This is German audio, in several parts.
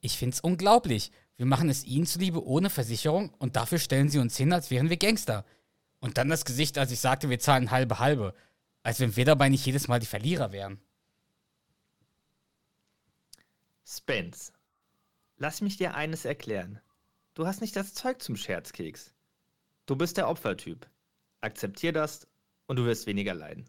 Ich find's unglaublich. Wir machen es ihnen zuliebe ohne Versicherung und dafür stellen sie uns hin, als wären wir Gangster. Und dann das Gesicht, als ich sagte, wir zahlen halbe halbe. Als wenn wir dabei nicht jedes Mal die Verlierer wären. Spence, lass mich dir eines erklären. Du hast nicht das Zeug zum Scherzkeks. Du bist der Opfertyp. Akzeptier das und du wirst weniger leiden.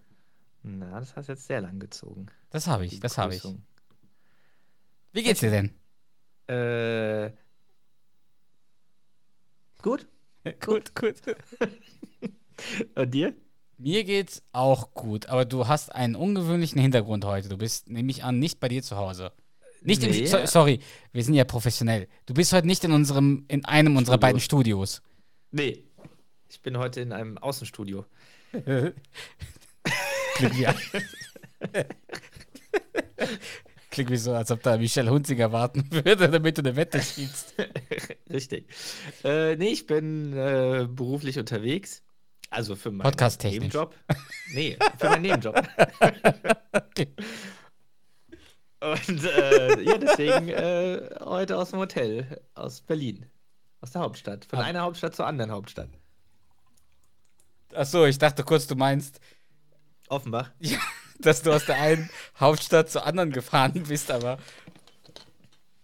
Na, das hast jetzt sehr lang gezogen. Das habe ich, das habe ich. Wie geht's dir denn? Äh. Gut. Gut, gut. Und dir? Mir geht's auch gut, aber du hast einen ungewöhnlichen Hintergrund heute. Du bist, nehme ich an, nicht bei dir zu Hause. Nicht Nee. im, so, sorry, wir sind ja professionell. Du bist heute nicht in unserem, in einem unserer Studio. beiden Studios. Nee. Ich bin heute in einem Außenstudio. Klingt wie, Klingt wie so, als ob da Michelle Hunziger warten würde, damit du eine Wette spielst. Richtig. Äh, nee, ich bin äh, beruflich unterwegs. Also für meinen. Nebenjob. Nee, für meinen Nebenjob. Okay. Und äh, ja, deswegen äh, heute aus dem Hotel aus Berlin. Aus der Hauptstadt. Von Ah. einer Hauptstadt zur anderen Hauptstadt. Achso, ich dachte kurz, du meinst, Offenbach. ja, dass du aus der einen Hauptstadt zur anderen gefahren bist, aber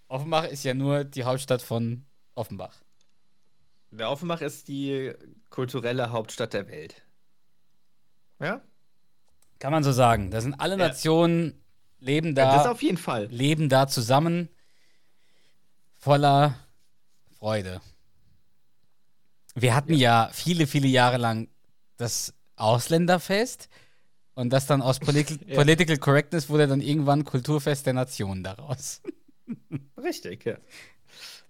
Offenbach ist ja nur die Hauptstadt von Offenbach. Der Offenbach ist die kulturelle Hauptstadt der Welt. Ja? Kann man so sagen. Da sind alle Ja. Nationen, leben ja das da, auf jeden Fall. leben da zusammen, voller Freude. Wir hatten ja. viele, viele Jahre lang das Ausländerfest und das dann aus Political, Ja. Political Correctness wurde dann irgendwann Kulturfest der Nationen daraus. Richtig, ja.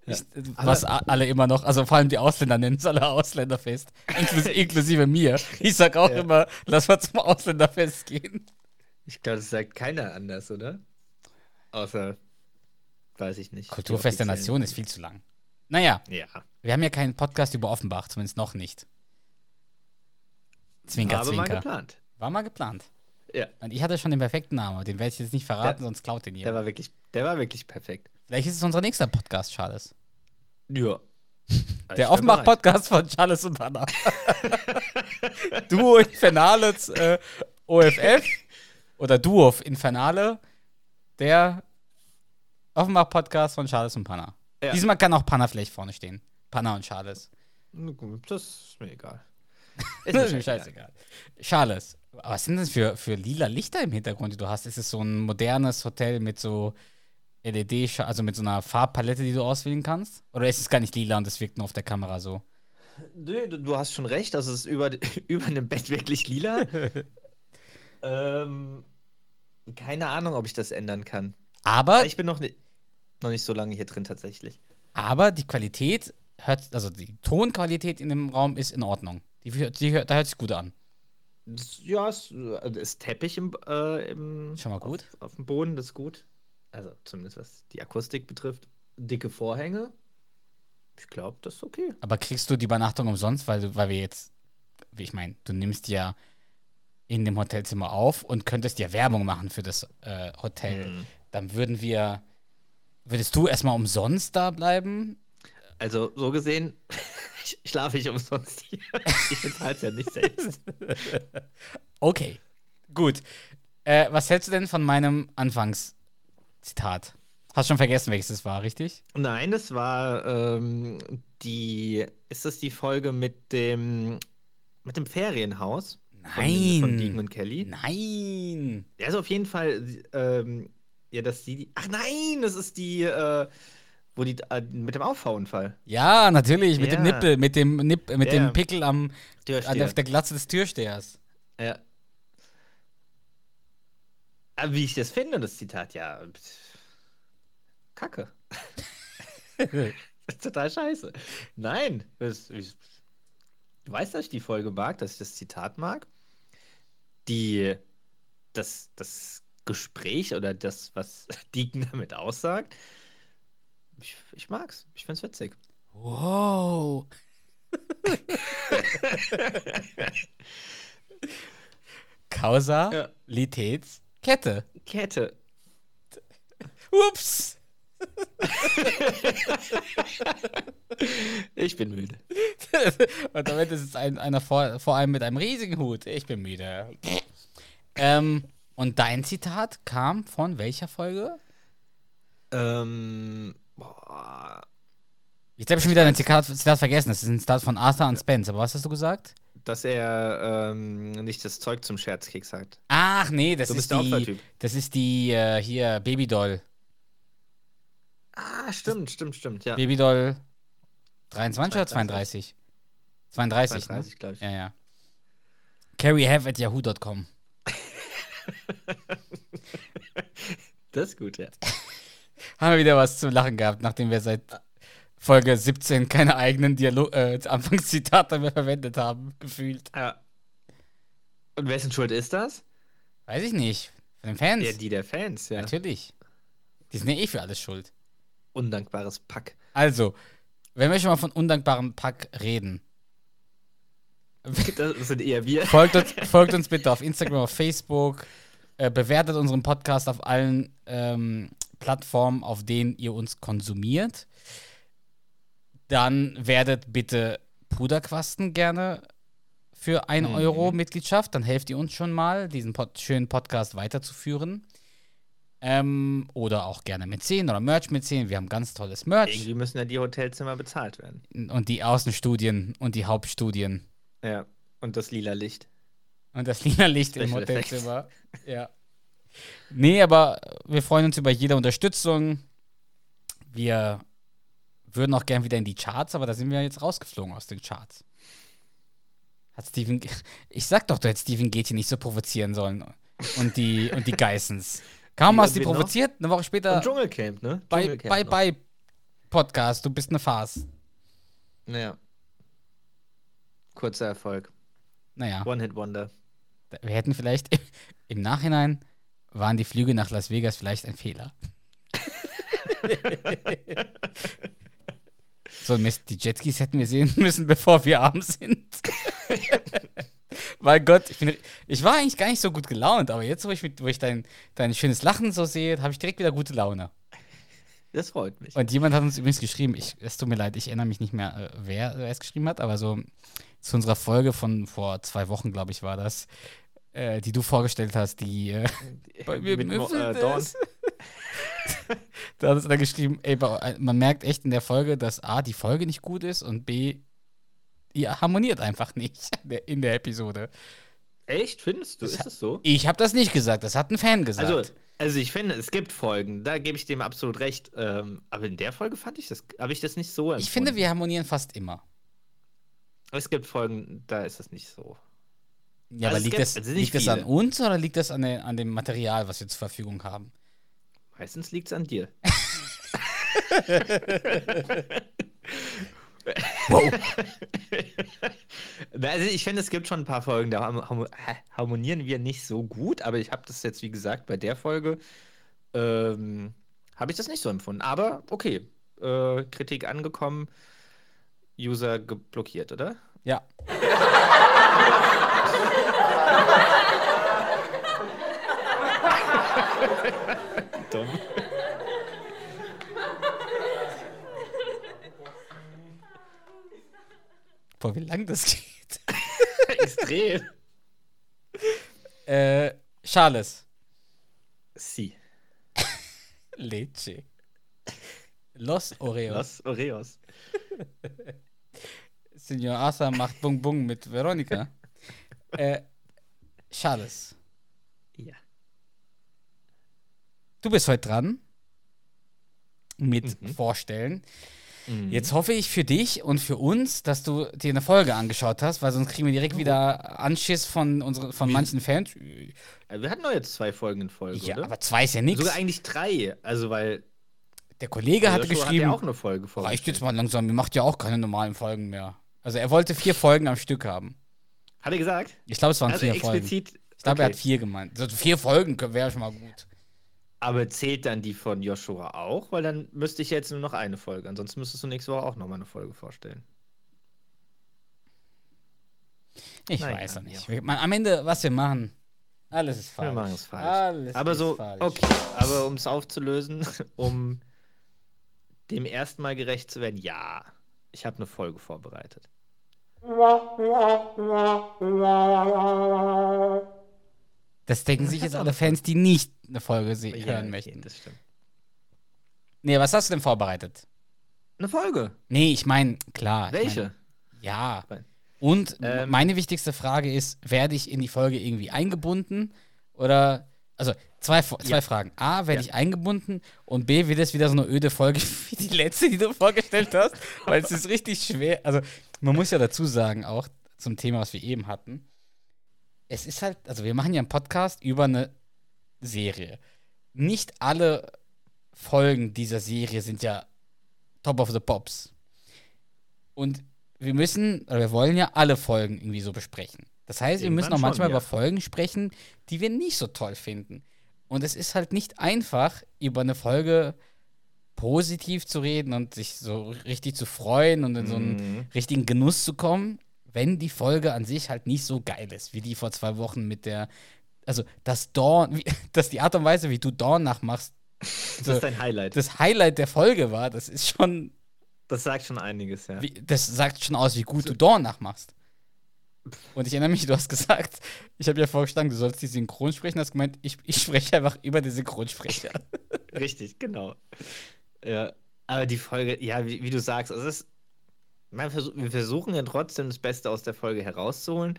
Ich, was a- alle immer noch, also vor allem die Ausländer nennen es alle Ausländerfest, inklus inklusive mir. Ich sag auch Ja. immer, lass mal zum Ausländerfest gehen. Ich glaube, das sagt keiner anders, oder? Außer, weiß ich nicht. Kulturfest der. Nation ist viel zu lang. Naja, Ja. wir haben ja keinen Podcast über Offenbach, zumindest noch nicht. Zwinker, Aber mal zwinker. geplant. War mal geplant. Ja. Und ich hatte schon den perfekten Namen, den werde ich jetzt nicht verraten, sonst klaut den Der jemand. war wirklich, der war wirklich perfekt. Vielleicht ist es unser nächster Podcast, Charles. Ja. Der Offenbach-Podcast von Charles und Hannah. Duo Infernales äh, OFF oder Duo Infernale, der Offenbach-Podcast von Charles und Panna. Ja. Diesmal kann auch Panna vielleicht vorne stehen. Panna und Charles. Das ist mir egal. Ist mir scheißegal. Charles, was sind das für, für lila Lichter im Hintergrund, die du hast? Ist es so ein modernes Hotel mit so LED, also mit so einer Farbpalette, die du auswählen kannst? Oder ist es gar nicht lila und es wirkt nur auf der Kamera so? Du, du, du hast schon recht, das ist über, über einem Bett wirklich lila. ähm, keine Ahnung, ob ich das ändern kann. Aber, Ich bin noch, ni noch nicht so lange hier drin tatsächlich. aber die Qualität hört, also die Tonqualität in dem Raum ist in Ordnung. Die, hört- die, da hört sich gut an. Ja, es äh, ist Teppich im, äh, im Schon mal gut. Auf, auf dem Boden, das ist gut. Also zumindest was die Akustik betrifft. Dicke Vorhänge. Ich glaube, das ist okay. Aber kriegst du die Übernachtung umsonst, weil, weil wir jetzt, wie ich meine, du nimmst ja in dem Hotelzimmer auf und könntest ja Werbung machen für das äh, Hotel. Hm. Dann würden wir, würdest du erstmal umsonst da bleiben? Also so gesehen sch- schlafe ich umsonst hier. Ich bezahle es ja nicht selbst. Okay, gut. Äh, was hältst du denn von meinem Anfangszitat? Hast schon vergessen, welches es war, richtig? Nein, das war ähm, die. Ist das die Folge mit dem mit dem Ferienhaus? Von, Nein. von Deacon und Kelly? Nein. Ja, also auf jeden Fall. Ähm, ja, dass die. Ach nein, das ist die. Äh, wo die äh, mit dem Auffahrunfall. Ja, natürlich, mit dem Ja. Nippel, mit dem Nipp, mit Ja. dem Pickel am, Türsteher. auf der Glatze des Türstehers. Ja. Aber wie ich das finde, das Zitat, ja. Kacke. total scheiße. Nein, das, ich, du weißt, dass ich die Folge mag, dass ich das Zitat mag. Die, das, das Gespräch oder das, was Deacon damit aussagt. Ich, ich mag's. Ich find's witzig. Wow. Kausalitätskette. Kette. Ups. Ich bin müde. Und damit ist es ein, einer vor, vor allem mit einem riesigen Hut. Ich bin müde. ähm, und dein Zitat kam von welcher Folge? Ähm, boah. Jetzt habe ich schon wieder ein Zitat, Zitat vergessen. Das ist ein Zitat von Arthur und Spence. Aber was hast du gesagt? Dass er ähm, nicht das Zeug zum Scherzkeks sagt. Ach nee, das ist die. Das ist die äh, hier Babydoll. Ah, stimmt, stimmt, stimmt, ja. Babydoll 23 oder 32? 32, 32, ne? glaube ich. Ja, ja. carryhave at yahoo.com. Das ist gut, ja. Haben wir wieder was zu lachen gehabt, nachdem wir seit Folge 17 keine eigenen Dialog äh, Anfangszitate mehr verwendet haben, gefühlt. ja. Und wessen Schuld ist das? Weiß ich nicht. Von den Fans. Ja, die der Fans, ja. Natürlich. Die sind ja eh für alles schuld. Undankbares Pack. Also, wenn wir schon mal von undankbarem Pack reden, Das sind eher wir. folgt uns, folgt uns bitte auf Instagram, auf Facebook, äh, bewertet unseren Podcast auf allen ähm, Plattformen, auf denen ihr uns konsumiert. Dann werdet bitte Puderquasten gerne für 1 Mhm. Euro Mitgliedschaft. Dann helft ihr uns schon mal, diesen Pod schönen Podcast weiterzuführen. Ähm, oder auch gerne mit 10 oder Merch mit 10. Wir haben ganz tolles Merch. Irgendwie müssen ja die Hotelzimmer bezahlt werden. Und die Außenstudien und die Hauptstudien. Ja. Und das lila Licht. Und das lila Licht im Special Effects. Hotelzimmer. Ja. Nee, aber wir freuen uns über jede Unterstützung. Wir würden auch gern wieder in die Charts, aber da sind wir jetzt rausgeflogen aus den Charts. Hat Steven. Ich sag doch, du hättest Steven Gätchen nicht so provozieren sollen. Und die, und die Geissens. Kaum hast du die wen noch? provoziert, eine Woche später Und Dschungelcamp, ne? Dschungelcamp Bye noch. Bye Podcast. Du bist eine Farce. Ja. Kurzer Erfolg. Naja. One-Hit-Wonder. Wir hätten vielleicht im Nachhinein waren die Flüge nach Las Vegas vielleicht ein Fehler. so Mist, die Jetskis hätten wir sehen müssen, bevor wir arm sind. mein Gott, ich, bin, ich war eigentlich gar nicht so gut gelaunt, aber jetzt, wo ich, wo ich dein, dein schönes Lachen so sehe, habe ich direkt wieder gute Laune. Das freut mich. Und jemand hat uns übrigens geschrieben, ich, es tut mir leid, ich erinnere mich nicht mehr, äh, wer es geschrieben hat, aber so zu unserer Folge von vor zwei Wochen, glaube ich, war das, äh, die du vorgestellt hast, die äh, bei mir Mit Mo- äh, Dawn. da hat es dann geschrieben, ey, äh, man merkt echt in der Folge, dass A, die Folge nicht gut ist und B, ihr harmoniert einfach nicht in der- Episode. Echt? Findest du? Das Ist es so? Ich habe das nicht gesagt, das hat ein Fan gesagt. Also, also ich finde, es gibt Folgen, da gebe ich dem absolut recht. Ähm, aber in der Folge fand ich das, habe ich das nicht so ich finde, empfunden. wir harmonieren fast immer. Es gibt Folgen, da ist das nicht so. Ja, Also aber liegt, das, also liegt das an uns oder liegt das an, der- an dem Material, was wir zur Verfügung haben? Meistens liegt es an dir. Na, also ich finde, es gibt schon ein paar Folgen, da harmonieren wir nicht so gut, aber ich habe das jetzt, wie gesagt, bei der Folge ähm, habe ich das nicht so empfunden. Aber okay, äh, Kritik angekommen, User geblockiert, oder? Ja. Dumm. Boah, wie lang das geht. Extrem. Äh, Charles. Sie. Leche. Los Oreos. Los Oreos. Senor Asa macht Bung Bung mit Veronika. Äh, Charles. Ja. Du bist heute dran mit Mhm. Vorstellen. Mhm. Jetzt hoffe ich für dich und für uns, dass du dir eine Folge angeschaut hast, weil sonst kriegen wir direkt wieder Anschiss von, unsere, von manchen Fans. Also wir hatten doch jetzt zwei Folgen in Folge, Ja, oder? aber zwei ist ja nichts. Sogar eigentlich drei. Also, weil Der Kollege hatte geschrieben, Hat ja auch eine Folge reicht jetzt mal langsam, ihr macht ja auch keine normalen Folgen mehr. Also er wollte vier Folgen am Stück haben. Hat er gesagt? Ich glaube, es waren Also vier Folgen. explizit. Ich glaube, er okay. hat vier gemeint. Also vier Folgen wäre schon mal gut. Aber zählt dann die von Joshua auch? Weil dann müsste ich jetzt nur noch eine Folge. Ansonsten müsstest du nächste Woche auch nochmal eine Folge vorstellen. Ich Naja, weiß wie nicht. Wir, man, am Ende, was wir machen, alles ist falsch. Wir machen es falsch. Alles aber so, falsch. okay. Aber um es aufzulösen, um dem ersten Mal gerecht zu werden, ja. Ich habe eine Folge vorbereitet. Das denken sich jetzt alle Fans, die nicht eine Folge se- hören okay, möchten. Das stimmt. Nee, was hast du denn vorbereitet? Eine Folge. Nee, ich meine, klar. ich Welche? Mein, ja. Und Ähm, meine wichtigste Frage ist, werde ich in die Folge irgendwie eingebunden? Oder, also zwei, zwei Ja. Fragen. A, werde Ja. ich eingebunden? Und B, wird es wieder so eine öde Folge wie die letzte, die du vorgestellt hast? Weil es ist richtig schwer. Also, man muss ja dazu sagen, auch zum Thema, was wir eben hatten. Es ist halt, also wir machen ja einen Podcast über eine Serie. Nicht alle Folgen dieser Serie sind ja Top of the Pops. Und wir müssen, oder wir wollen ja alle Folgen irgendwie so besprechen. Das heißt, wir müssen auch manchmal schon, ja. über Folgen sprechen, die wir nicht so toll finden. Und es ist halt nicht einfach, über eine Folge positiv zu reden und sich so richtig zu freuen und in so einen Mhm. richtigen Genuss zu kommen, wenn die Folge an sich halt nicht so geil ist, wie die vor zwei Wochen mit der, also das Dawn, wie, dass die Art und Weise, wie du Dawn nachmachst, Das ist dein Highlight. Das, das Highlight der Folge war, das ist schon, sagt schon einiges, ja. wie, das sagt schon aus, wie gut du Dawn nachmachst. Und ich erinnere mich, du hast gesagt, ich habe ja vorgeschlagen, du sollst die Synchron sprechen, hast gemeint, ich, ich spreche einfach über die Synchronsprecher. Richtig, genau. Ja, aber die Folge, ja, wie, wie du sagst, es ist, versuch, wir versuchen ja trotzdem das Beste aus der Folge herauszuholen.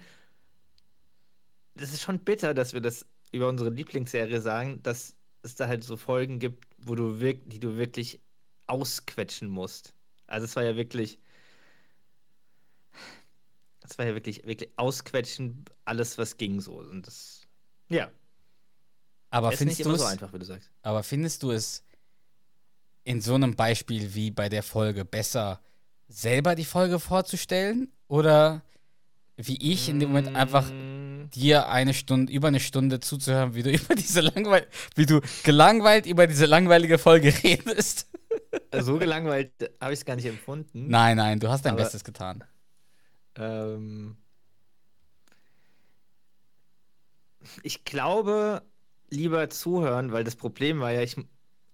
Das ist schon bitter, dass wir das über unsere Lieblingsserie sagen, dass es da halt so Folgen gibt, wo du wirk die du wirklich ausquetschen musst. Also es war ja wirklich, das war ja wirklich, wirklich ausquetschen, alles was ging so. Und das, ja, Aber ist findest nicht du immer so es, einfach, wie du sagst. aber findest du es in so einem Beispiel wie bei der Folge besser, selber die Folge vorzustellen? Oder wie ich in dem Moment einfach Mm, dir eine Stunde, über eine Stunde zuzuhören, wie du über diese langweil wie du gelangweilt über diese langweilige Folge redest. So gelangweilt habe ich es gar nicht empfunden. Nein, nein, du hast dein Aber- Bestes getan. Ähm, ich glaube, lieber zuhören, weil das Problem war ja, ich,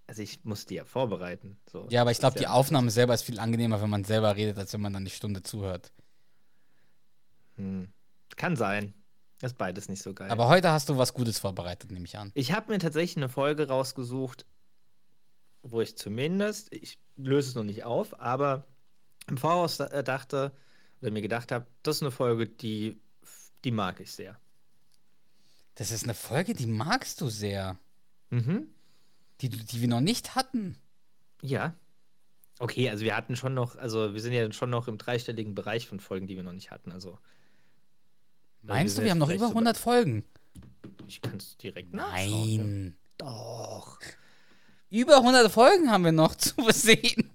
also ich musste ja vorbereiten. So. Ja, aber ich glaube, die Aufnahme selber ist viel angenehmer, wenn man selber redet, als wenn man dann die Stunde zuhört. Hm. Kann sein. Das ist beides nicht so geil. Aber heute hast du was Gutes vorbereitet, nehme ich an. ich habe mir tatsächlich eine Folge rausgesucht, wo ich zumindest, ich löse es noch nicht auf, aber im Voraus äh, dachte oder mir gedacht habe, das ist eine Folge, die, die mag ich sehr. Das ist eine Folge, die magst du sehr. Mhm. Die, du- die wir noch nicht hatten. Ja. Okay, also wir hatten schon noch, also wir sind ja schon noch im dreistelligen Bereich von Folgen, die wir noch nicht hatten. Also Meinst du, sind wir haben noch über so 100 Folgen? ich kann es direkt nachschauen. Nein. Doch. Über 100 Folgen haben wir noch zu sehen.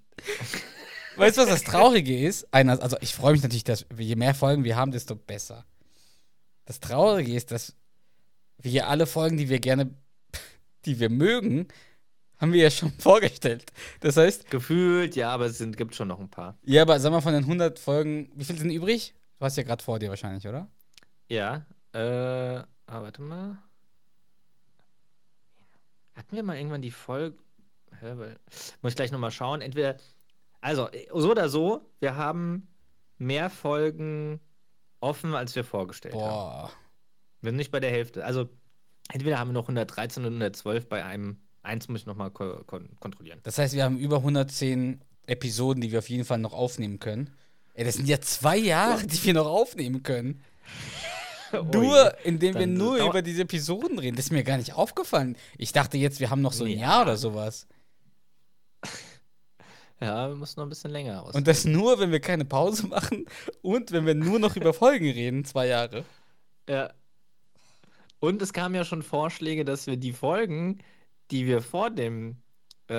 Weißt du, was das Traurige ist? Einer, also ich freue mich natürlich, dass je mehr Folgen wir haben, desto besser. Das Traurige ist, dass wir alle Folgen, die wir gerne, die wir mögen, haben wir ja schon vorgestellt. Das heißt, Gefühlt, ja, aber es sind, gibt schon noch ein paar. ja, aber sag mal von den 100 Folgen, wie viele sind übrig? Du hast ja gerade vor dir wahrscheinlich, oder? Ja. Äh, ah, warte mal. Hatten wir mal irgendwann die Folge. Hä, weil- Muss ich gleich nochmal schauen. Entweder. Also, äh, so oder so, wir haben mehr Folgen offen, als wir vorgestellt haben. Boah. Wir sind nicht bei der Hälfte. Also, entweder haben wir noch 113 und 112 bei einem. Eins muss ich nochmal ko kon kontrollieren. Das heißt, wir haben über 110 Episoden, die wir auf jeden Fall noch aufnehmen können. Ey, das sind ja zwei Jahre, die wir noch aufnehmen können. Nur, indem wir nur über diese Episoden reden. Das ist mir gar nicht aufgefallen. Ich dachte jetzt, wir haben noch so ein Ja. Jahr oder sowas. Ja, wir müssen noch ein bisschen länger aus. Und das nur, wenn wir keine Pause machen und wenn wir nur noch über Folgen reden, zwei Jahre. Ja. Und es kamen ja schon Vorschläge, dass wir die Folgen, die wir vor dem äh,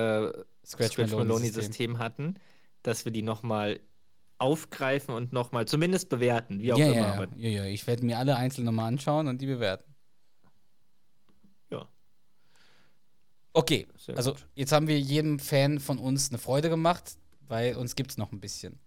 Scratch Scratch Maloney Maloney-System hatten, dass wir die nochmal aufgreifen und nochmal zumindest bewerten, wie auch Ja, immer. ja, ja, ja. Ich werde mir alle einzeln nochmal anschauen und die bewerten. Ja. Okay, Sehr also gut. jetzt haben wir jedem Fan von uns eine Freude gemacht, weil uns gibt es noch ein bisschen.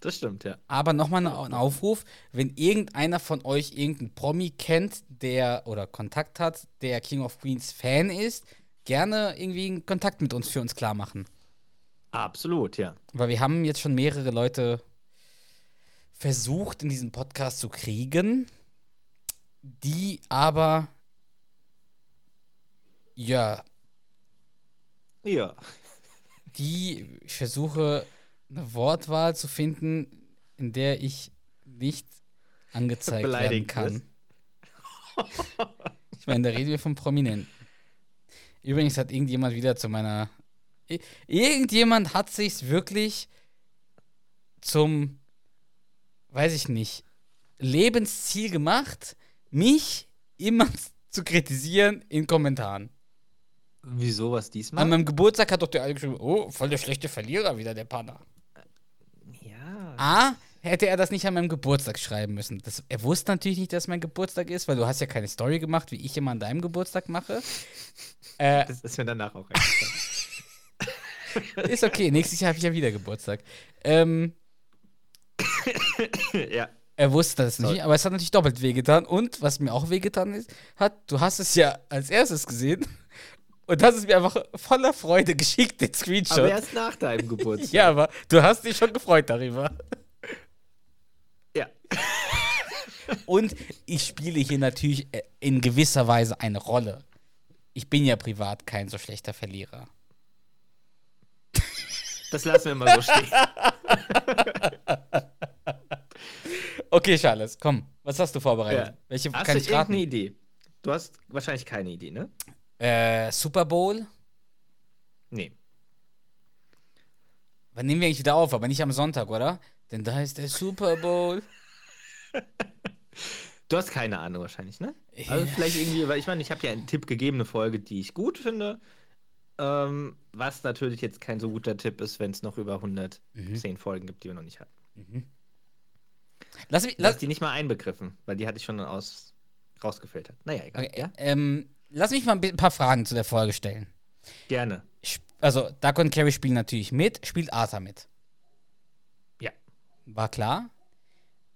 Das stimmt, ja. Aber nochmal ein Aufruf, wenn irgendeiner von euch irgendeinen Promi kennt, der oder Kontakt hat, der King of Queens Fan ist, gerne irgendwie einen Kontakt mit uns für uns klar machen. Absolut, ja. Weil wir haben jetzt schon mehrere Leute versucht, in diesen Podcast zu kriegen, die aber ja, Ja. die ich versuche eine Wortwahl zu finden, in der ich nicht angezeigt werden Beleidigt kann. Ich meine, da reden wir von Prominenten. Übrigens hat irgendjemand wieder zu meiner. Irgendjemand hat sich's wirklich zum, weiß ich nicht, Lebensziel gemacht, mich immer zu kritisieren in Kommentaren. Wieso was diesmal? An meinem Geburtstag hat doch der alle geschrieben, oh, voll der schlechte Verlierer wieder, der Panner. A, hätte er das nicht an meinem Geburtstag schreiben müssen. Das, er wusste natürlich nicht, dass mein Geburtstag ist, weil du hast ja keine Story gemacht, wie ich immer an deinem Geburtstag mache. Äh, Das ist mir danach auch eingefallen. ist okay, nächstes Jahr habe ich ja wieder Geburtstag. Ähm, ja. er wusste das nicht, Sorry. aber es hat natürlich doppelt wehgetan. Und was mir auch wehgetan ist, hat, du hast es ja als erstes gesehen und hast es mir einfach voller Freude geschickt, den Screenshot. Aber erst nach deinem Geburtstag. ja, aber du hast dich schon gefreut darüber. Ja. Und ich spiele hier natürlich äh, in gewisser Weise eine Rolle. Ich bin ja privat kein so schlechter Verlierer. Das lassen wir mal so stehen. Okay, Charles, komm. Was hast du vorbereitet? Ja. Welche Hast kann du ich raten? irgendeine Idee? Du hast wahrscheinlich keine Idee, ne? Äh, Super Bowl? Nee. Wann nehmen wir eigentlich wieder auf? Aber nicht am Sonntag, oder? Denn da ist der Super Bowl. Du hast keine Ahnung wahrscheinlich, ne? Also vielleicht irgendwie, weil ich meine, ich habe ja einen Tipp gegeben, eine Folge, die ich gut finde. Ähm, was natürlich jetzt kein so guter Tipp ist, wenn es noch über 110 Folgen gibt, die wir noch nicht hatten. Lass mich, lass, die nicht mal einbegriffen, weil die hatte ich schon aus, rausgefiltert. Naja, egal. okay, Ja? ähm, lass mich mal ein paar Fragen zu der Folge stellen. Gerne. Also, Duck und Carrie spielen natürlich mit. Spielt Arthur mit? Ja. War klar.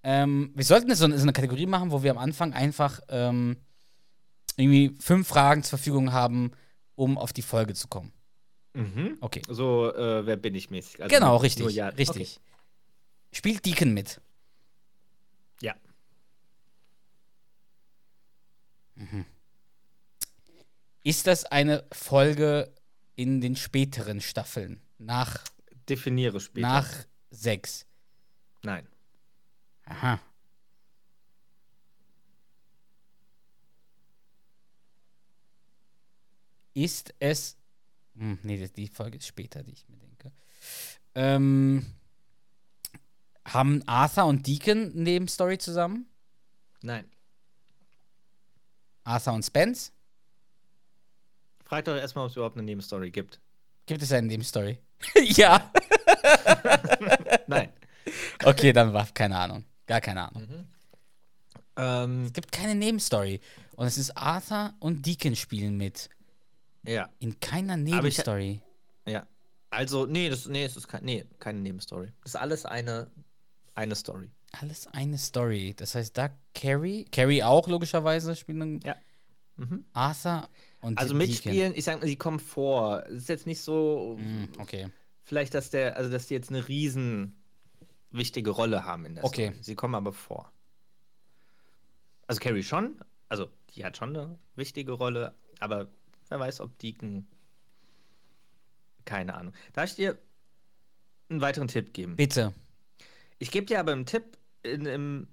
Ähm, wir sollten so eine, so eine Kategorie machen, wo wir am Anfang einfach ähm, irgendwie fünf Fragen zur Verfügung haben, um auf die Folge zu kommen. Mhm. Okay. So, äh, wer bin ich mäßig? Also genau, richtig. ja. Richtig. Spielt Deacon mit? Okay. Ja. Ist das eine Folge in den späteren Staffeln? Nach, Definiere später. nach sechs? Nein. Aha. Ist es. Hm, nee, die Folge ist später, die ich mir denke. Ähm, haben Arthur und Deacon eine Nebenstory zusammen? Nein. Arthur und Spence? Frag doch erstmal, ob es überhaupt eine Nebenstory gibt. Gibt es eine Nebenstory? ja. Nein. Okay, dann war keine Ahnung. Gar keine Ahnung. ähm, Es gibt keine Nebenstory. Und es ist Arthur und Deacon spielen mit. ja. In keiner ich- Nebenstory. Ja. Also, nee, das, nee, es ist kein, nee, keine Nebenstory. Das ist alles eine, eine Story. Alles eine Story. Das heißt, da Carrie, Carrie auch logischerweise spielen Ja. Mhm. Arthur und Also mitspielen, ich sag mal, sie kommen vor. Es ist jetzt nicht so, Hm, okay. vielleicht, dass der, also dass die jetzt eine riesen wichtige Rolle haben in der Okay. Story. Sie kommen aber vor. Also Carrie schon, also die hat schon eine wichtige Rolle, aber wer weiß, ob Deacon. Keine Ahnung. Darf ich dir einen weiteren Tipp geben? Bitte. Ich gebe dir aber einen Tipp, in, im,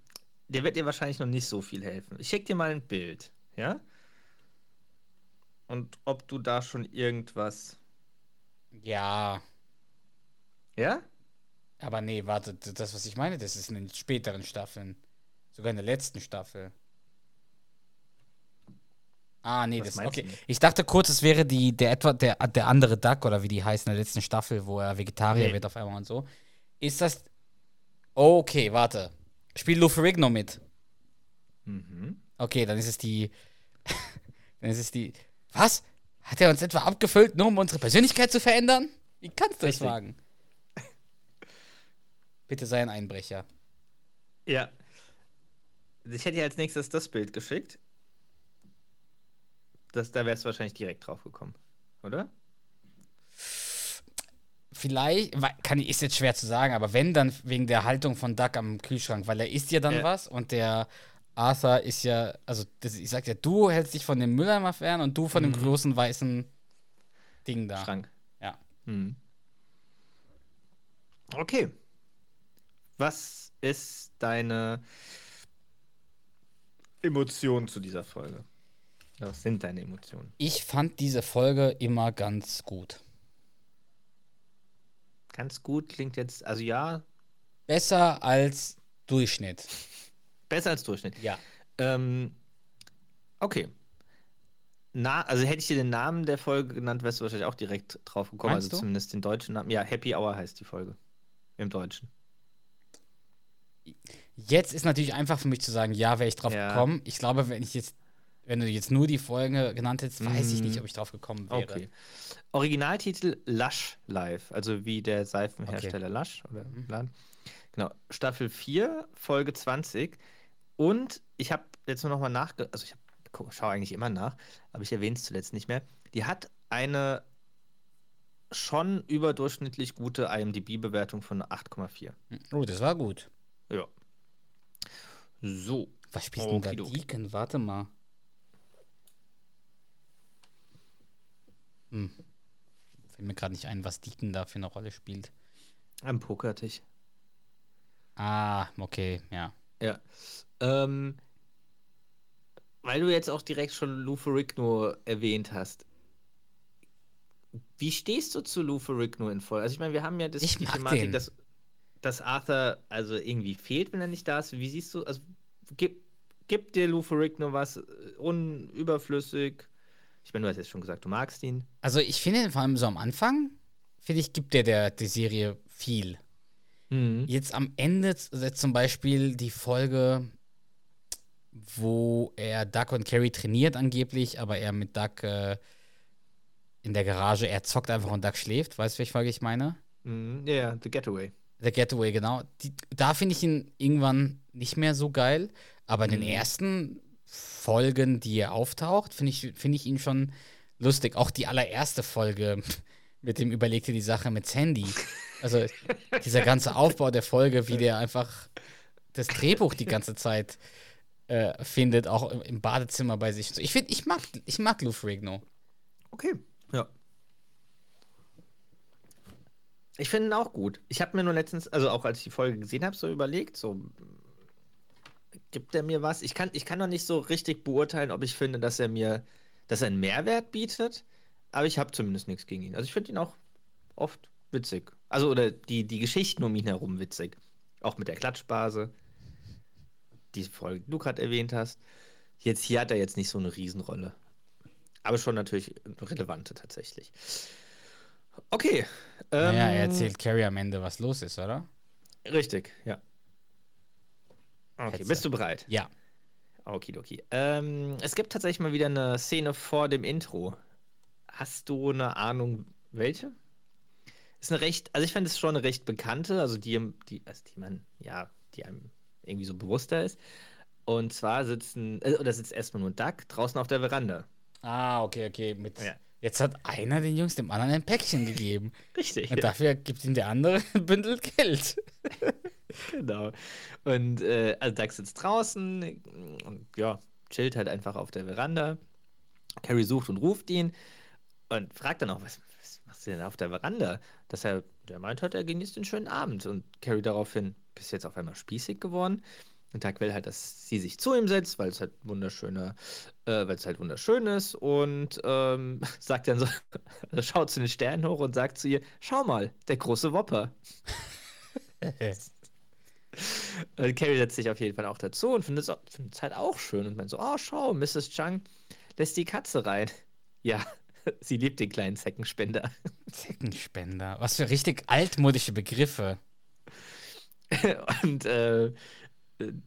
der wird dir wahrscheinlich noch nicht so viel helfen. Ich schicke dir mal ein Bild, ja? Und ob du da schon irgendwas Ja, Ja? aber nee, warte, das, was ich meine, das ist in den späteren Staffeln. Sogar in der letzten Staffel. Ah, nee, Was das okay. Ich dachte kurz, es wäre die, der etwa, der, der andere Duck oder wie die heißt in der letzten Staffel, wo er Vegetarier Nee. wird auf einmal und so. Ist das. Okay, warte. Spielt Lou Ferrigno mit? Mhm. Okay, dann ist es die. dann ist es die. Was? Hat er uns etwa abgefüllt, nur um unsere Persönlichkeit zu verändern? Wie kannst du das wagen? Bitte sei ein Einbrecher. Ja. Ich hätte dir als nächstes das Bild geschickt. Das, da wärst du wahrscheinlich direkt drauf gekommen, oder? Vielleicht, kann, ist jetzt schwer zu sagen, aber wenn, dann wegen der Haltung von Duck am Kühlschrank, weil er isst ja dann Ja. was und der Arthur ist ja, also das, ich sag ja, du hältst dich von dem Mülleimer fern und du von dem großen weißen Ding da. Schrank. Ja. Hm. Okay. Was ist deine Emotion zu dieser Folge? Was sind deine Emotionen? Ich fand diese Folge immer ganz gut. Ganz gut klingt jetzt, also ja, Besser als Durchschnitt. Besser als Durchschnitt. Ja. Ähm, okay. Na, also hätte ich dir den Namen der Folge genannt, wärst du wahrscheinlich auch direkt drauf gekommen. Meinst also du? zumindest den deutschen Namen. Ja, Happy Hour heißt die Folge. Im Deutschen. Jetzt ist natürlich einfach für mich zu sagen, ja, wäre ich drauf Ja. gekommen. Ich glaube, wenn ich jetzt, wenn du jetzt nur die Folge genannt hättest, weiß ich nicht, ob ich drauf gekommen wäre. Okay. Originaltitel Lush Live, also wie der Seifenhersteller Lush oder Mhm. Laden. Genau, Staffel 4, Folge 20. Und ich habe jetzt nur noch mal nachge... Also ich schaue eigentlich immer nach, aber ich erwähne es zuletzt nicht mehr. Die hat eine schon überdurchschnittlich gute IMDb-Bewertung von 8,4. Oh, das war gut. Ja. So. Was spielt denn da. Deacon? Warte mal. Hm. Fällt mir gerade nicht ein, was Deacon da für eine Rolle spielt. Am Pokertisch. Ah, okay, ja. Ja. Ähm, weil du jetzt auch direkt schon Lou Ferrigno erwähnt hast. Wie stehst du zu Lou Ferrigno in voll? Also ich meine, wir haben ja das, die Thematik, den. dass, dass Arthur also irgendwie fehlt, wenn er nicht da ist. Wie siehst du, also gib, gibt dir Lou Ferrigno was äh, unüberflüssig? Ich meine, du hast jetzt schon gesagt, du magst ihn. Also ich finde vor allem so am Anfang, finde ich, gibt der, der die Serie viel. Jetzt am Ende z- zum Beispiel die Folge, wo er Duck und Carrie trainiert angeblich, aber er mit Duck äh, in der Garage, er zockt einfach und Duck schläft. Weißt du, welche Folge ich meine? Mhm. Ja, ja, The Getaway. The Getaway, genau. Die, da finde ich ihn irgendwann nicht mehr so geil. Aber in den Mhm. ersten Folgen, die er auftaucht, finde ich, finde ich ihn schon lustig. Auch die allererste Folge mit dem Überlegte die Sache mit Sandy. Also dieser ganze Aufbau der Folge, wie der einfach das Drehbuch die ganze Zeit äh, findet, auch im, im Badezimmer bei sich. Ich finde, ich mag, ich mag Lou Ferrigno. Okay. Ja. Ich finde ihn auch gut. Ich habe mir nur letztens, also auch als ich die Folge gesehen habe, so überlegt, so gibt er mir was? Ich kann, ich kann noch nicht so richtig beurteilen, ob ich finde, dass er mir, dass er einen Mehrwert bietet, aber ich habe zumindest nichts gegen ihn. Also ich finde ihn auch oft witzig. Also oder die, die Geschichten um ihn herum witzig. Auch mit der Klatschbase. Die Folge, die du gerade erwähnt hast. Jetzt hier hat er jetzt nicht so eine Riesenrolle. Aber schon natürlich eine relevante tatsächlich. Okay. Ähm, Naja, er erzählt Carrie am Ende, was los ist, oder? Richtig, ja. Okay, Hetze. bist du bereit? Ja. Okidoki. Ähm, es gibt tatsächlich mal wieder eine Szene vor dem Intro. Hast du eine Ahnung, welche? Ist eine recht, also ich finde es schon eine recht bekannte, also die, die, also die man, ja, die einem irgendwie so bewusster ist. Und zwar sitzen, äh, oder sitzt erstmal nur Duck draußen auf der Veranda. Ah, okay, okay. Mit, Ja. Jetzt hat einer den Jungs dem anderen ein Päckchen gegeben. Richtig. Und dafür gibt ihm der andere ein Bündel Geld. Genau. Und äh, also Doug sitzt draußen und ja, chillt halt einfach auf der Veranda. Carrie sucht und ruft ihn und fragt dann auch, was, was machst du denn auf der Veranda? Dass er, der meint hat, er genießt den schönen Abend. Und Carrie daraufhin, bist jetzt auf einmal spießig geworden? Und Doug will halt, dass sie sich zu ihm setzt, weil es halt wunderschöner, äh, weil es halt wunderschön ist und ähm, sagt dann so, also schaut zu den Sternen hoch und sagt zu ihr, schau mal, der große Wopper. und Carrie setzt sich auf jeden Fall auch dazu und findet es halt auch schön und meint so, oh schau, Mrs. Chung lässt die Katze rein. Ja, sie liebt den kleinen Zeckenspender. Zeckenspender, was für richtig altmodische Begriffe. und äh,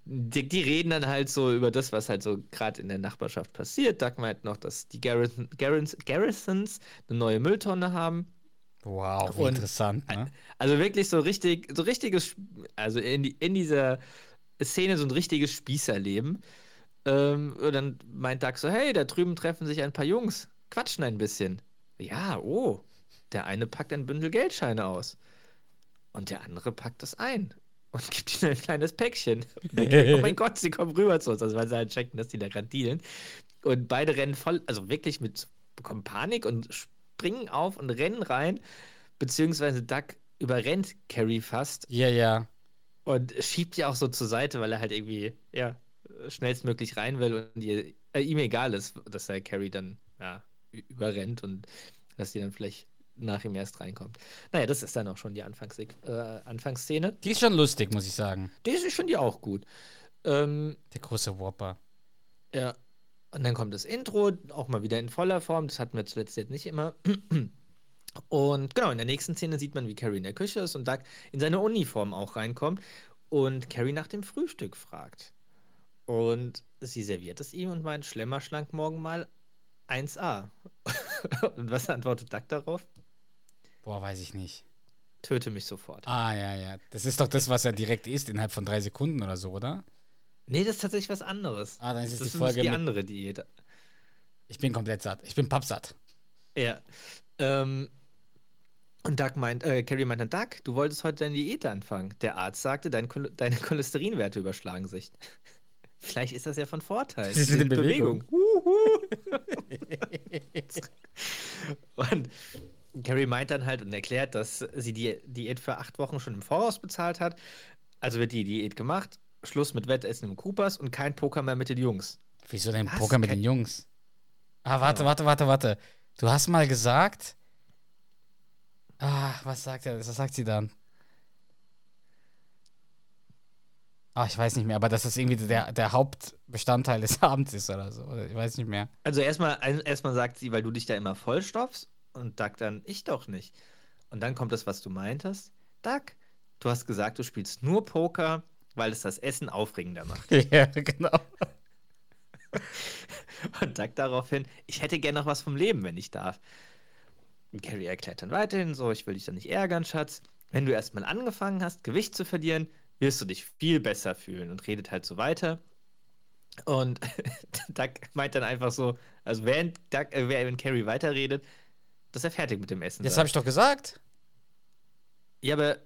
die, die, reden dann halt so über das, was halt so gerade in der Nachbarschaft passiert. Doug meint noch, dass die Garrison, Garrison, Garrisons eine neue Mülltonne haben. Wow, wie interessant, ne? Also wirklich so richtig, so richtiges, also in, die, in dieser Szene so ein richtiges Spießerleben. Ähm, und dann meint Doug so, hey, da drüben treffen sich ein paar Jungs, quatschen ein bisschen. Ja, oh, der eine packt ein Bündel Geldscheine aus. Und der andere packt das ein und gibt ihnen ein kleines Päckchen. Denkt, oh mein Gott, sie kommen rüber zu uns, also weil sie halt checken, dass die da gerade dealen. Und beide rennen voll, also wirklich mit, bekommen Panik und springen auf und rennen rein, beziehungsweise Duck überrennt Carrie fast. Ja, ja. Und schiebt die auch so zur Seite, weil er halt irgendwie, ja, schnellstmöglich rein will und ihr, äh, ihm egal ist, dass er Carrie dann, ja, überrennt und dass sie dann vielleicht nach ihm erst reinkommt. Naja, das ist dann auch schon die Anfangs äh, Anfangsszene. Die ist schon lustig, muss ich sagen. Die ist schon die auch gut. Ähm, Der große Whopper. Ja. Und dann kommt das Intro, auch mal wieder in voller Form. Das hatten wir zuletzt jetzt nicht immer. Und genau, in der nächsten Szene sieht man, wie Carrie in der Küche ist und Doug in seine Uniform auch reinkommt und Carrie nach dem Frühstück fragt. Und sie serviert es ihm und meint, Schlemmerschlank morgen mal 1a. und was antwortet Doug darauf? Boah, weiß ich nicht. Töte mich sofort. Ah, ja, ja. Das ist doch das, was er direkt isst, innerhalb von drei Sekunden oder so, oder? Nee, das ist tatsächlich was anderes. Ah, dann ist das es ist die Folge. die mit, andere Diät. ich bin komplett satt. Ich bin pappsatt. Ja. Ähm, und Doug meint, äh, Carrie meint dann, Doug, du wolltest heute deine Diät anfangen. Der Arzt sagte, dein deine Cholesterinwerte überschlagen sich. Vielleicht ist das ja von Vorteil. Das ist eine Bewegung. und Carrie meint dann halt und erklärt, dass sie die Diät für acht Wochen schon im Voraus bezahlt hat. Also wird die Diät gemacht, Schluss mit Wettessen im Coopers und kein Poker mehr mit den Jungs. Wieso denn Was? Poker mit Kein- den Jungs? Ah, warte, warte, warte, warte. Du hast mal gesagt. Ah, was sagt er? Was sagt sie dann? Ah, ich weiß nicht mehr, aber dass das irgendwie der, der Hauptbestandteil des Abends ist oder so. Oder Ich weiß nicht mehr. Also erstmal erstmal sagt sie, weil du dich da immer vollstopfst und Doug dann, ich doch nicht. Und dann kommt das, was du meintest. Doug, du hast gesagt, du spielst nur Poker, weil es das Essen aufregender macht. ja, genau. Und Doug daraufhin, ich hätte gern noch was vom Leben, wenn ich darf. Und Carrie erklärt dann weiterhin so, ich will dich doch nicht ärgern, Schatz. Wenn du erstmal angefangen hast, Gewicht zu verlieren, wirst du dich viel besser fühlen und redet halt so weiter. Und Doug meint dann einfach so, also während, Doug, äh, während Carrie weiterredet, dass er fertig mit dem Essen Das sei. habe ich doch gesagt. Ja, aber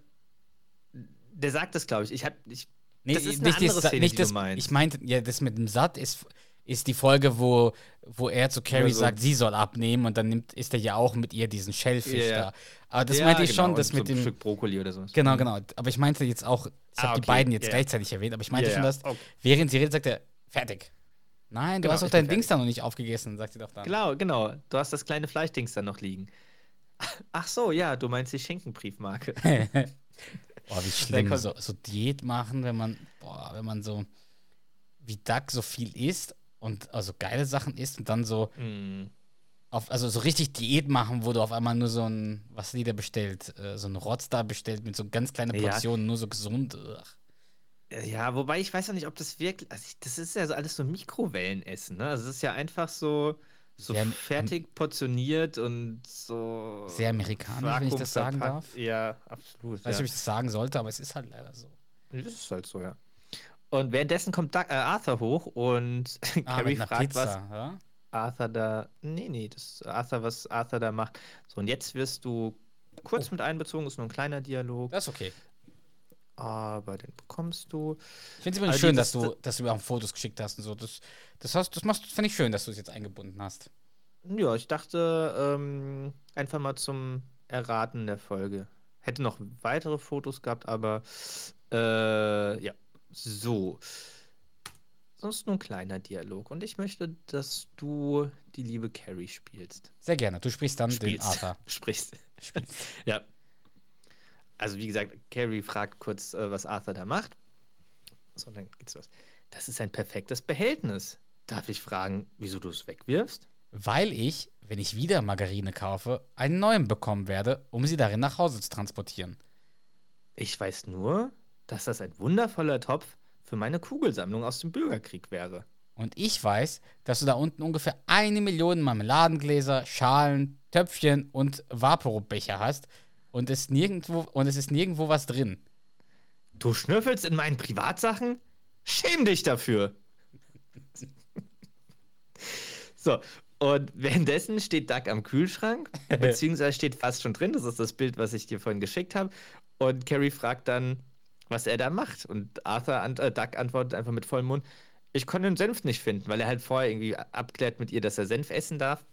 der sagt das, glaube ich. Ich hab, ich, Nee, Das ist eine nicht, andere das, Szene, nicht die das. Ich meinte, ja, das mit dem Satt ist, ist die Folge, wo, wo er zu Carrie so- sagt, sie soll abnehmen und dann nimmt, ist er ja auch mit ihr diesen Shellfish Ja, ja. da. Aber das Ja, meinte ich genau, schon, und das so mit ein dem. Stück Brokkoli oder so. Genau, genau. Aber ich meinte jetzt auch, ich Ah, habe die okay, beiden jetzt ja. gleichzeitig erwähnt, aber ich meinte Ja, schon, dass okay. während sie redet, sagt er, fertig. Nein, du Genau, hast doch dein Dings da noch nicht aufgegessen, sagt sie doch dann. Genau, genau. Du hast das kleine Fleischdings da noch liegen. Ach so, ja, du meinst die Schinkenbriefmarke. Boah, wie schlimm, so, so Diät machen, wenn man, boah, wenn man so wie Duck so viel isst und also geile Sachen isst und dann so Mm. auf, also so richtig Diät machen, wo du auf einmal nur so ein, was die da bestellt, äh, so ein Rotz da bestellt mit so ganz kleinen Ja. Portionen, nur so gesund. Ugh. Ja, wobei ich weiß ja nicht, ob das wirklich. Also ich, das ist ja so alles so Mikrowellenessen, ne? Also es ist ja einfach so, so Sehr- fertig portioniert und so. Sehr amerikanisch, wenn ich das sagen darf. Ja, absolut. Ich weiß nicht, ja. ob ich das sagen sollte, aber es ist halt leider so. Das ist halt so, ja. Und währenddessen kommt Doug, äh, Arthur hoch und Ah, Carrie fragt, was Pizza, ja? Arthur da. Nee, nee, das ist Arthur, was Arthur da macht. So, und jetzt wirst du kurz Oh. mit einbezogen, ist nur ein kleiner Dialog, Das ist okay. Aber den bekommst du. Ich finde es übrigens Also schön, das- dass du, dass du mir auch Fotos geschickt hast und so. Das, das, hast, das machst, finde ich schön, dass du es jetzt eingebunden hast. Ja, ich dachte, ähm, einfach mal zum Erraten der Folge. Hätte noch weitere Fotos gehabt, aber äh, ja, So. Sonst nur ein kleiner Dialog. Und ich möchte, dass du die liebe Carrie spielst. Sehr gerne. Du sprichst dann den Spielst. Arthur. Sprichst. Spielst. Ja. Also wie gesagt, Carrie fragt kurz, äh, was Arthur da macht. So, dann geht's los. Das ist ein perfektes Behältnis. Darf ich fragen, wieso du es wegwirfst? Weil ich, wenn ich wieder Margarine kaufe, einen neuen bekommen werde, um sie darin nach Hause zu transportieren. Ich weiß nur, dass das ein wundervoller Topf für meine Kugelsammlung aus dem Bürgerkrieg wäre. Und ich weiß, dass du da unten ungefähr eine Million Marmeladengläser, Schalen, Töpfchen und Vaporbecher hast und es nirgendwo und es ist nirgendwo was drin. Du schnüffelst in meinen Privatsachen? Schäm dich dafür! so, und währenddessen steht Doug am Kühlschrank, beziehungsweise steht fast schon drin. Das ist das Bild, was ich dir vorhin geschickt habe. Und Carrie fragt dann, was er da macht. Und Arthur, äh, Doug antwortet einfach mit vollem Mund: Ich konnte den Senf nicht finden, weil er halt vorher irgendwie abklärt mit ihr, dass er Senf essen darf.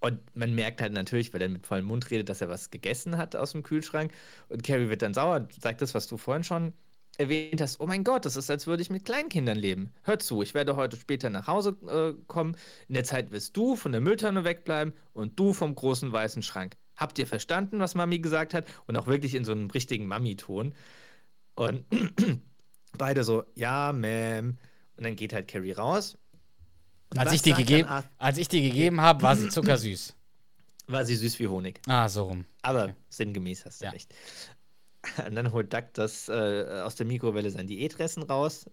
Und man merkt halt natürlich, weil er mit vollem Mund redet, dass er was gegessen hat aus dem Kühlschrank. Und Carrie wird dann sauer, sagt das, was du vorhin schon erwähnt hast. Oh mein Gott, das ist, als würde ich mit Kleinkindern leben. Hör zu, ich werde heute später nach Hause äh, kommen. In der Zeit wirst du von der Mülltonne wegbleiben und du vom großen weißen Schrank. Habt ihr verstanden, was Mami gesagt hat? Und auch wirklich in so einem richtigen Mami-Ton. Und beide so, ja, Ma'am. Und dann geht halt Carrie raus. Als ich, sagt gegeben, als ich dir gegeben habe, war sie zuckersüß. War sie süß wie Honig. Ah, so rum. Aber sinngemäß hast du Ja. recht. Und dann holt Duck das äh, aus der Mikrowelle sein Diätressen raus.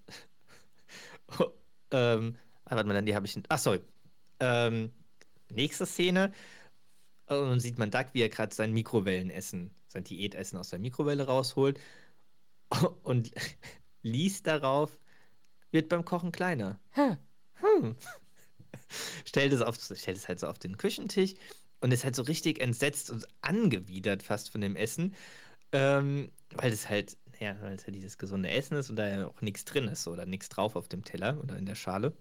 ähm, ah, warte mal, dann die habe ich. Ach, sorry. Ähm, nächste Szene. Und dann sieht man Duck, wie er gerade sein Mikrowellenessen, sein Diätessen aus der Mikrowelle rausholt. Und liest darauf, wird beim Kochen kleiner. Hä? Hm. stellt, es auf, stellt es halt so auf den Küchentisch und ist halt so richtig entsetzt und angewidert fast von dem Essen. Ähm, weil es halt, ja, weil es halt dieses gesunde Essen ist und da ja auch nichts drin ist oder nichts drauf auf dem Teller oder in der Schale.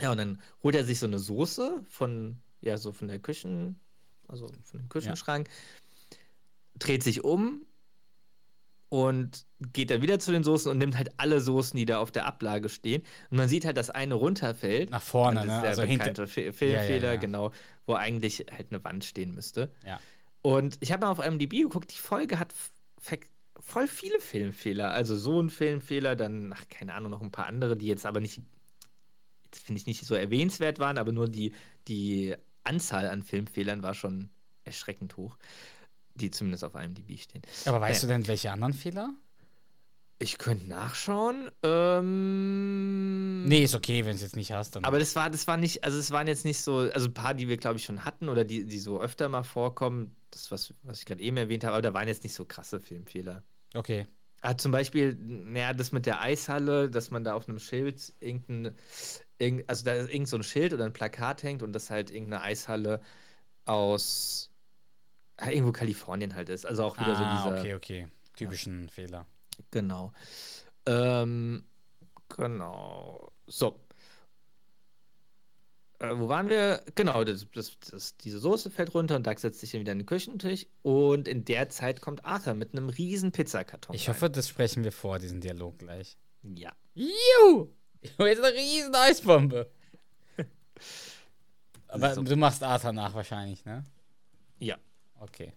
Ja, und dann holt er sich so eine Soße von, ja, so von der Küchen, also von dem Küchenschrank, dreht sich um und geht dann wieder zu den Soßen und nimmt halt alle Soßen, die da auf der Ablage stehen. Und man sieht halt, dass eine runterfällt. Nach vorne, das ne? ist der Also hinter. bekannte Filmfehler, Ja, ja, ja. genau, wo eigentlich halt eine Wand stehen müsste. Ja. Und ich habe mal auf IMDb geguckt, die Folge hat voll viele Filmfehler. Also so ein Filmfehler, dann, ach, keine Ahnung, noch ein paar andere, die jetzt aber nicht, jetzt finde ich nicht so erwähnenswert waren, aber nur die, die Anzahl an Filmfehlern war schon erschreckend hoch, die zumindest auf IMDb stehen. Aber weißt Nee. du denn, welche anderen Fehler? Ich könnte nachschauen. Ähm, Nee, ist okay, wenn du es jetzt nicht hast. Dann Aber das war, das war nicht, also es waren jetzt nicht so, also ein paar, die wir, glaube ich, schon hatten oder die, die so öfter mal vorkommen, das, was, was ich gerade eben erwähnt habe, aber da waren jetzt nicht so krasse Filmfehler. okay. Ah, zum Beispiel, naja, das mit der Eishalle, dass man da auf einem Schild irgendein, irgend, also da ist irgend so ein Schild oder ein Plakat hängt und das halt irgendeine Eishalle aus irgendwo Kalifornien halt ist. Also auch wieder ah, so dieser. okay, okay. Typischen Fehler. Genau. Ähm, genau. So. Äh, wo waren wir? Genau, das, das, das, diese Soße fällt runter und Doug setzt sich dann wieder an den Küchentisch und in der Zeit kommt Arthur mit einem riesen Pizzakarton. Ich rein. hoffe, das sprechen wir vor, diesen Dialog gleich. Ja. Juhu! Jetzt eine riesen Eisbombe. Aber So. du machst Arthur nach wahrscheinlich, ne? Ja. Okay.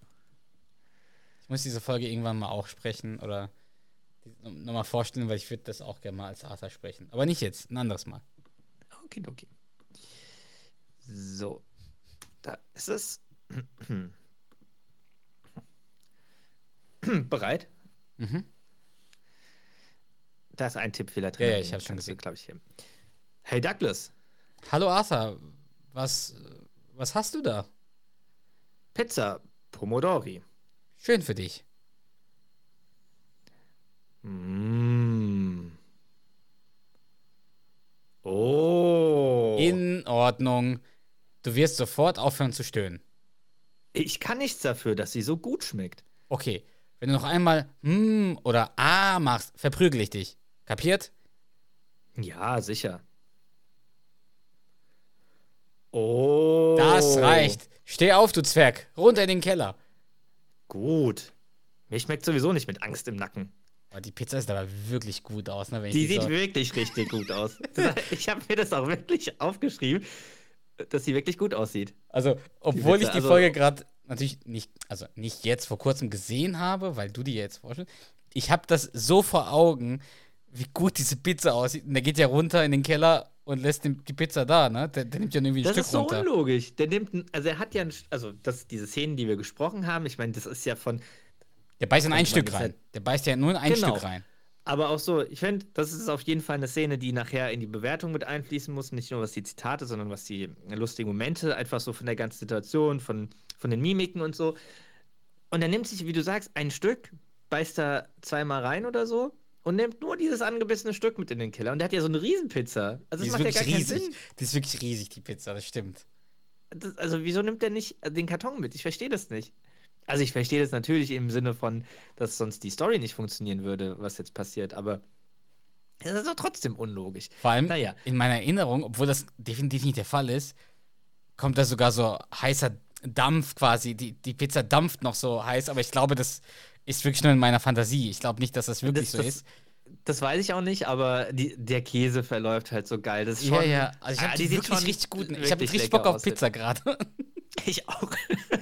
Ich muss diese Folge irgendwann mal auch sprechen oder nochmal vorstellen, weil ich würde das auch gerne mal als Arthur sprechen. Aber nicht jetzt, ein anderes Mal. Okay, okay. So. Da ist es. Bereit? Mhm. Da ist ein Tippfehler drin. Ja, ja, ich hab's schon gesehen. glaub ich, hier. Hey Douglas, Hallo Arthur, was, was hast du da? Pizza Pomodori. Schön für dich. Mm. Oh. In Ordnung. Du wirst sofort aufhören zu stöhnen. ich kann nichts dafür, dass sie so gut schmeckt. Okay, wenn du noch einmal hm oder ah machst, verprügel ich dich. Kapiert? Ja, sicher. Oh. Das reicht. Steh auf, du Zwerg. Runter in den Keller. Gut. Mir schmeckt sowieso nicht mit Angst im Nacken. Aber die Pizza sieht aber wirklich gut aus, ne? die, sieht so wirklich richtig gut aus. ich habe mir das auch wirklich aufgeschrieben, dass sie wirklich gut aussieht. Also, obwohl die ich die also, Folge gerade natürlich nicht, also nicht jetzt vor kurzem gesehen habe, weil du die jetzt vorstellst, ich habe das so vor Augen, wie gut diese Pizza aussieht. Und der geht ja runter in den Keller und lässt die Pizza da, ne? Der, der nimmt ja irgendwie ein das Stück runter. Das ist so runter. unlogisch. Der nimmt, also er hat ja, ein, also das, diese Szenen, die wir gesprochen haben, ich meine, das ist ja von. Der beißt in ein Stück rein. Der beißt ja nur in ein genau. Stück rein. Aber auch so, ich finde, das ist auf jeden Fall eine Szene, die nachher in die Bewertung mit einfließen muss. Nicht nur was die Zitate, sondern was die lustigen Momente, einfach so von der ganzen Situation, von, von den Mimiken und so. Und er nimmt sich, wie du sagst, ein Stück, beißt da zweimal rein oder so und nimmt nur dieses angebissene Stück mit in den Keller. Und der hat ja so eine Riesenpizza. Also das macht ja gar riesig. keinen Sinn. Die ist wirklich riesig, die Pizza, das stimmt. Das, also wieso nimmt der nicht den Karton mit? Ich verstehe das nicht. Also ich verstehe das natürlich im Sinne von, dass sonst die Story nicht funktionieren würde, was jetzt passiert, aber es ist doch trotzdem unlogisch. Vor allem naja. in meiner Erinnerung, obwohl das definitiv nicht der Fall ist, kommt da sogar so heißer Dampf quasi. Die, die Pizza dampft noch so heiß, aber ich glaube, das ist wirklich nur in meiner Fantasie. Ich glaube nicht, dass das wirklich das, so das, ist. Das weiß ich auch nicht, aber die, der Käse verläuft halt so geil. Das ist schon, ja, ja. Also ich habe ah, die, die wirklich richtig gut. Ich habe richtig Bock auf Pizza gerade. Ich auch.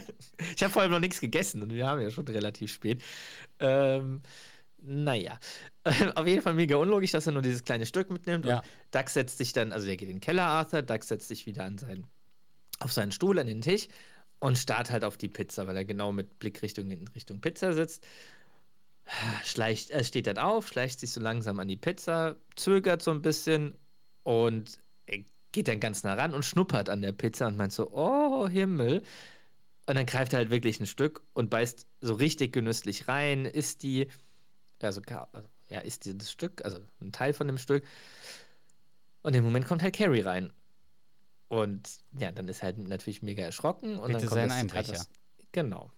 ich habe vor allem noch nichts gegessen und wir haben ja schon relativ spät. Ähm, naja. Auf jeden Fall mega unlogisch, dass er nur dieses kleine Stück mitnimmt. Ja. Und Doug setzt sich dann, also der geht in den Keller, Arthur. Doug setzt sich wieder an seinen, auf seinen Stuhl, an den Tisch und starrt halt auf die Pizza, weil er genau mit Blickrichtung in Richtung Pizza sitzt. Schleicht, er steht dann auf, schleicht sich so langsam an die Pizza, zögert so ein bisschen und geht dann ganz nah ran und schnuppert an der Pizza und meint so, oh Himmel. Und dann greift er halt wirklich ein Stück und beißt so richtig genüsslich rein, isst die, also, also ja, isst dieses Stück, also ein Teil von dem Stück. Und im Moment kommt halt Carrie rein. Und ja, dann ist halt natürlich mega erschrocken. Und Bitte dann kommt sein Einbrecher. Das, genau.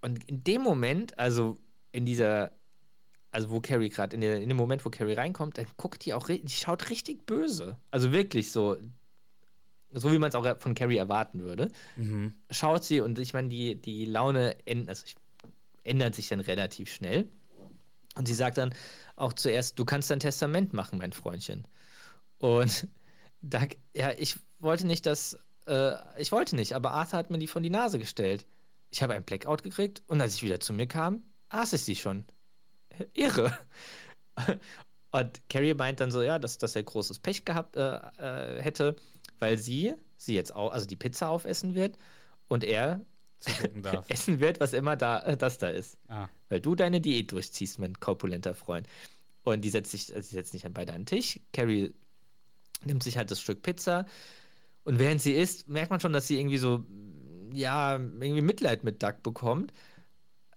Und in dem Moment, also in dieser, also wo Carrie gerade, in, in dem Moment, wo Carrie reinkommt, dann guckt die auch, die schaut richtig böse. Also wirklich so, so wie man es auch von Carrie erwarten würde. Mhm. Schaut sie und ich meine, die, die Laune änd, also ich, ändert sich dann relativ schnell. Und sie sagt dann auch zuerst, du kannst dein Testament machen, mein Freundchen. Und da, ja, ich wollte nicht, dass, äh, ich wollte nicht, aber Arthur hat mir die von die Nase gestellt. Ich habe ein Blackout gekriegt und als ich wieder zu mir kam, aß ich sie schon. Irre. Und Carrie meint dann so, ja, dass, dass er großes Pech gehabt äh, äh, hätte, weil sie sie jetzt auch, also die Pizza aufessen wird und er essen wird, was immer da äh, das da ist. Ah. Weil du deine Diät durchziehst, mein korpulenter Freund. Und die setzt sich, also sie setzt sich dann beide an den Tisch. Carrie nimmt sich halt das Stück Pizza. Und während sie isst, merkt man schon, dass sie irgendwie so, ja, irgendwie Mitleid mit Doug bekommt,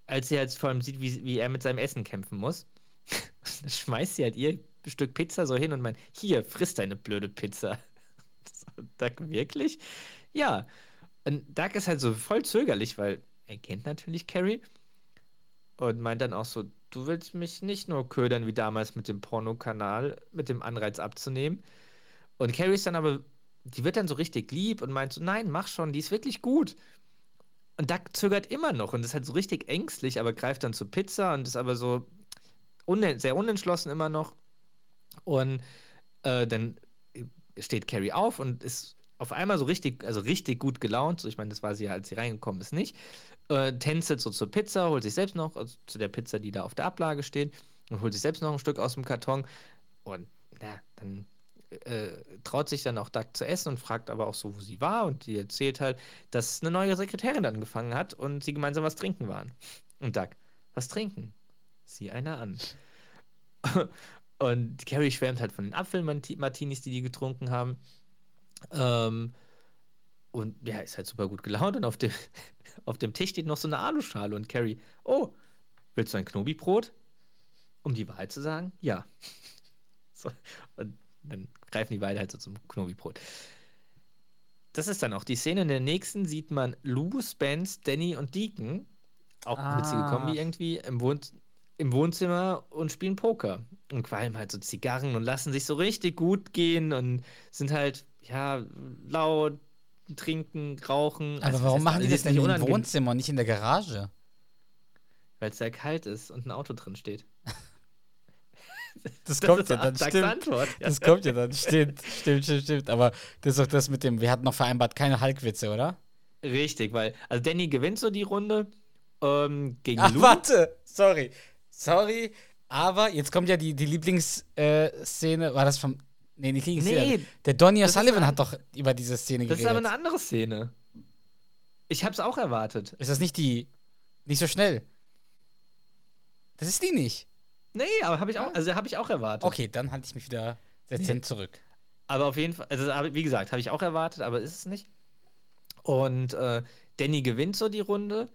als sie halt vor allem sieht, wie, wie er mit seinem Essen kämpfen muss. dann schmeißt sie halt ihr Stück Pizza so hin und meint, hier, friss deine blöde Pizza. Doug, wirklich? Ja. Und Doug ist halt so voll zögerlich, weil er kennt natürlich Carrie und meint dann auch so, du willst mich nicht nur ködern wie damals mit dem Pornokanal, mit dem Anreiz abzunehmen. Und Carrie ist dann aber, die wird dann so richtig lieb und meint so, nein, mach schon, die ist wirklich gut. Und Doug zögert immer noch und ist halt so richtig ängstlich, aber greift dann zur Pizza und ist aber so un sehr unentschlossen immer noch. Und äh, dann steht Carrie auf und ist auf einmal so richtig, also richtig gut gelaunt. So, ich meine, das war sie ja, als sie reingekommen ist, nicht. Äh, tänzelt so zur Pizza, holt sich selbst noch, also zu der Pizza, die da auf der Ablage steht, und holt sich selbst noch ein Stück aus dem Karton. Und ja, dann äh, traut sich dann auch Doug zu essen und fragt aber auch so, wo sie war. Und die erzählt halt, dass eine neue Sekretärin angefangen hat und sie gemeinsam was trinken waren. Und Doug, was trinken? Sieh einer an. und Carrie schwärmt halt von den Apfelmartinis, die die getrunken haben. Ähm, und ja, ist halt super gut gelaunt. Und auf dem, auf dem Tisch steht noch so eine Aluschale. Und Carrie, oh, willst du ein Knobi-Brot? Um die Wahrheit zu sagen, ja. So, und dann greifen die beide halt so zum Knobi-Brot. Das ist dann auch die Szene. In der nächsten sieht man Lou, Spence, Danny und Deacon, auch ah. witzige Kombi irgendwie, im, Wohn im Wohnzimmer und spielen Poker. Und qualmen halt so Zigarren und lassen sich so richtig gut gehen und sind halt, ja, laut, trinken, rauchen. Aber also, warum machen die das denn im Wohnzimmer und nicht in der Garage? Weil es sehr kalt ist und ein Auto drin steht. Das, kommt ist ja dann, stimmt. Antwort. Ja. Das kommt ja dann, stimmt, stimmt, stimmt, stimmt. Aber das ist doch das mit dem, wir hatten noch vereinbart, keine Hulk-Witze, oder? Richtig, weil, also Danny gewinnt so die Runde ähm, gegen Ach, Lou. warte, sorry. Sorry, aber jetzt kommt ja die, die Lieblingsszene, war das vom, nee, nicht Lieblingsszene. Nee, der Donny das O'Sullivan hat doch über diese Szene Das ist geredet. aber eine andere Szene. Ich hab's auch erwartet. ist das nicht die, nicht so schnell? Das ist die nicht. Nee, aber habe ich auch, also habe ich auch erwartet. Okay, dann halte ich mich wieder dezent zurück. Aber auf jeden Fall, also wie gesagt, habe ich auch erwartet, aber ist es nicht. Und äh, Danny gewinnt so die Runde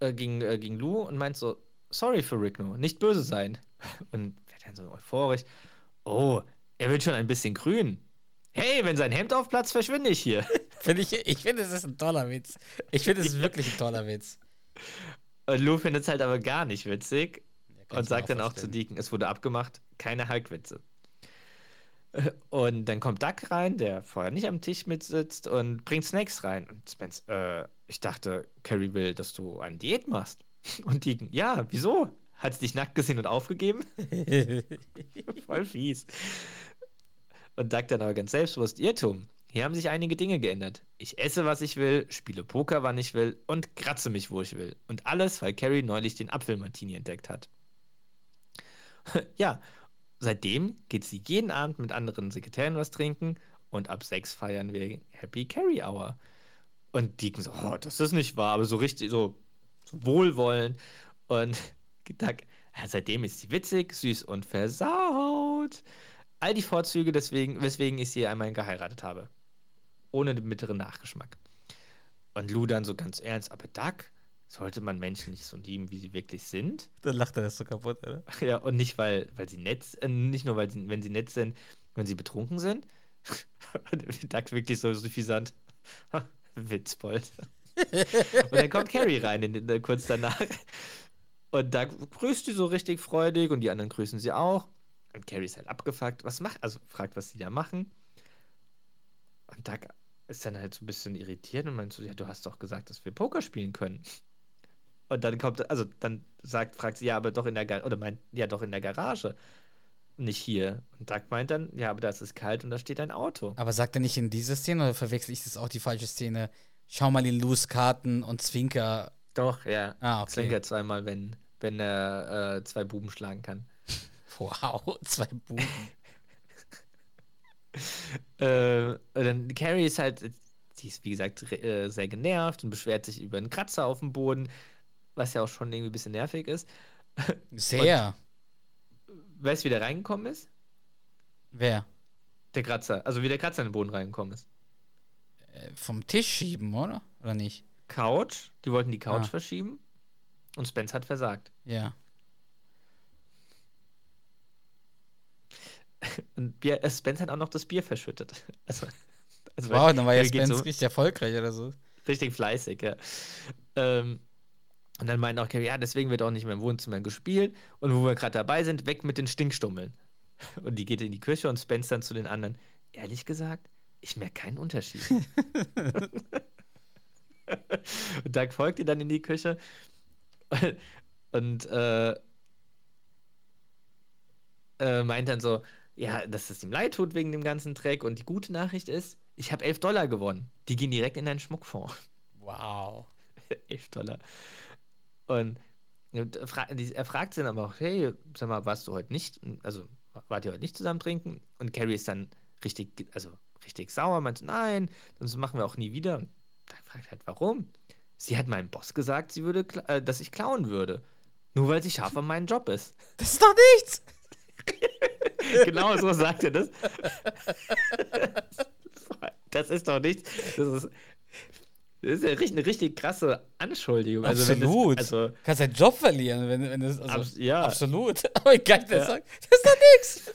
äh, gegen, äh, gegen Lou und meint so, sorry für Rickno, nicht böse sein. Und wird dann so euphorisch, oh, er wird schon ein bisschen grün. Hey, wenn sein Hemd aufplatzt, verschwinde ich hier. Finde ich, ich finde, es ist ein toller Witz. Ich finde, es ist wirklich ein toller Witz. Und Lou findet es halt aber gar nicht witzig und sagt dann auch zu. Deacon, es wurde abgemacht, keine Hulkwitze. Äh, Und dann kommt Duck rein, der vorher nicht am Tisch mitsitzt und bringt Snacks rein. Und Spence, äh, ich dachte, Carrie will, dass du eine Diät machst. Und Deacon, ja, wieso? Hat sie dich nackt gesehen und aufgegeben? Voll fies. Und Duck dann aber ganz selbstbewusst, Irrtum. Hier haben sich einige Dinge geändert. Ich esse, was ich will, spiele Poker, wann ich will und kratze mich, wo ich will. Und alles, weil Carrie neulich den Apfelmartini entdeckt hat. ja, seitdem geht sie jeden Abend mit anderen Sekretären was trinken und ab sechs feiern wir Happy Carrie Hour. Und Deacon so, oh, das ist nicht wahr, aber so richtig, so, so wohlwollend. Und ja, seitdem ist sie witzig, süß und versaut. All die Vorzüge, deswegen, weswegen ich sie einmal geheiratet habe. Ohne den bitteren Nachgeschmack. Und Lou dann so ganz ernst, aber Duck, sollte man Menschen nicht so lieben, wie sie wirklich sind? Dann lacht er das so kaputt, oder? Ja, und nicht, weil, weil sie nett äh, nicht nur, weil sie, wenn sie nett sind, wenn sie betrunken sind. Und Duck wirklich so suffisant. Witzbold. und dann kommt Carrie rein, in, in, kurz danach. Und Doug grüßt sie so richtig freudig und die anderen grüßen sie auch. Und Carrie ist halt abgefuckt. Was macht, also fragt, was sie da machen. Und Doug ist dann halt so ein bisschen irritiert und meint so, ja, du hast doch gesagt, dass wir Poker spielen können. Und dann kommt, also dann sagt, fragt sie, ja, aber doch in der Garage, oder meint, ja, doch in der Garage. Nicht hier. Und Doug meint dann, ja, aber da ist es kalt und da steht ein Auto. Aber sagt er nicht in diese Szene oder verwechsel ich das auch die falsche Szene? Schau mal in Lus Karten und Zwinker. Doch, ja. Ah, okay. Zwinkert zweimal, wenn, wenn er äh, zwei Buben schlagen kann. Wow, zwei Buben. Äh, dann Carrie ist halt, die ist wie gesagt äh, sehr genervt und beschwert sich über einen Kratzer auf dem Boden, was ja auch schon irgendwie ein bisschen nervig ist. Sehr. Weißt du, wie der reingekommen ist? Wer? Der Kratzer. Also wie der Kratzer in den Boden reingekommen ist. Äh, Vom Tisch schieben, oder? Oder nicht? Couch. Die wollten die Couch Ah. verschieben. Und Spence hat versagt. Ja. Und Bier, äh, Spence hat auch noch das Bier verschüttet. Also, also Wow, dann war ja Spence so- richtig erfolgreich oder so. Richtig fleißig, ja. Ähm, und dann meint auch Carrie, ja, deswegen wird auch nicht mehr im Wohnzimmer gespielt. Und wo wir gerade dabei sind, weg mit den Stinkstummeln. Und die geht in die Küche und Spence dann zu den anderen. Ehrlich gesagt, ich merke keinen Unterschied. und Doug folgt ihr dann in die Küche. Und äh, äh, meint dann so, ja, dass es ihm leid tut wegen dem ganzen Dreck. Und die gute Nachricht ist, ich habe 11 Dollar gewonnen. Die gehen direkt in deinen Schmuckfonds. Wow. 11 Dollar. Und die- er fragt sie dann aber auch, hey, sag mal, warst du heute nicht, also wart ihr heute nicht zusammen trinken? Und Carrie ist dann richtig, also richtig sauer, meint, nein, das machen wir auch nie wieder. Und dann fragt halt, warum? Sie hat meinem Boss gesagt, sie würde, äh, dass ich klauen würde. Nur weil sie scharf an meinen Job ist. Das ist doch nichts! genau so sagt er das. Das ist doch nichts. Das ist, das ist ja richtig, eine richtig krasse Anschuldigung. Also Absolut. Das, also, Kannst deinen Job verlieren, wenn, wenn das. Also, Abs- ja. Absolut. Aber geil der Ja. sagt, das ist doch nichts!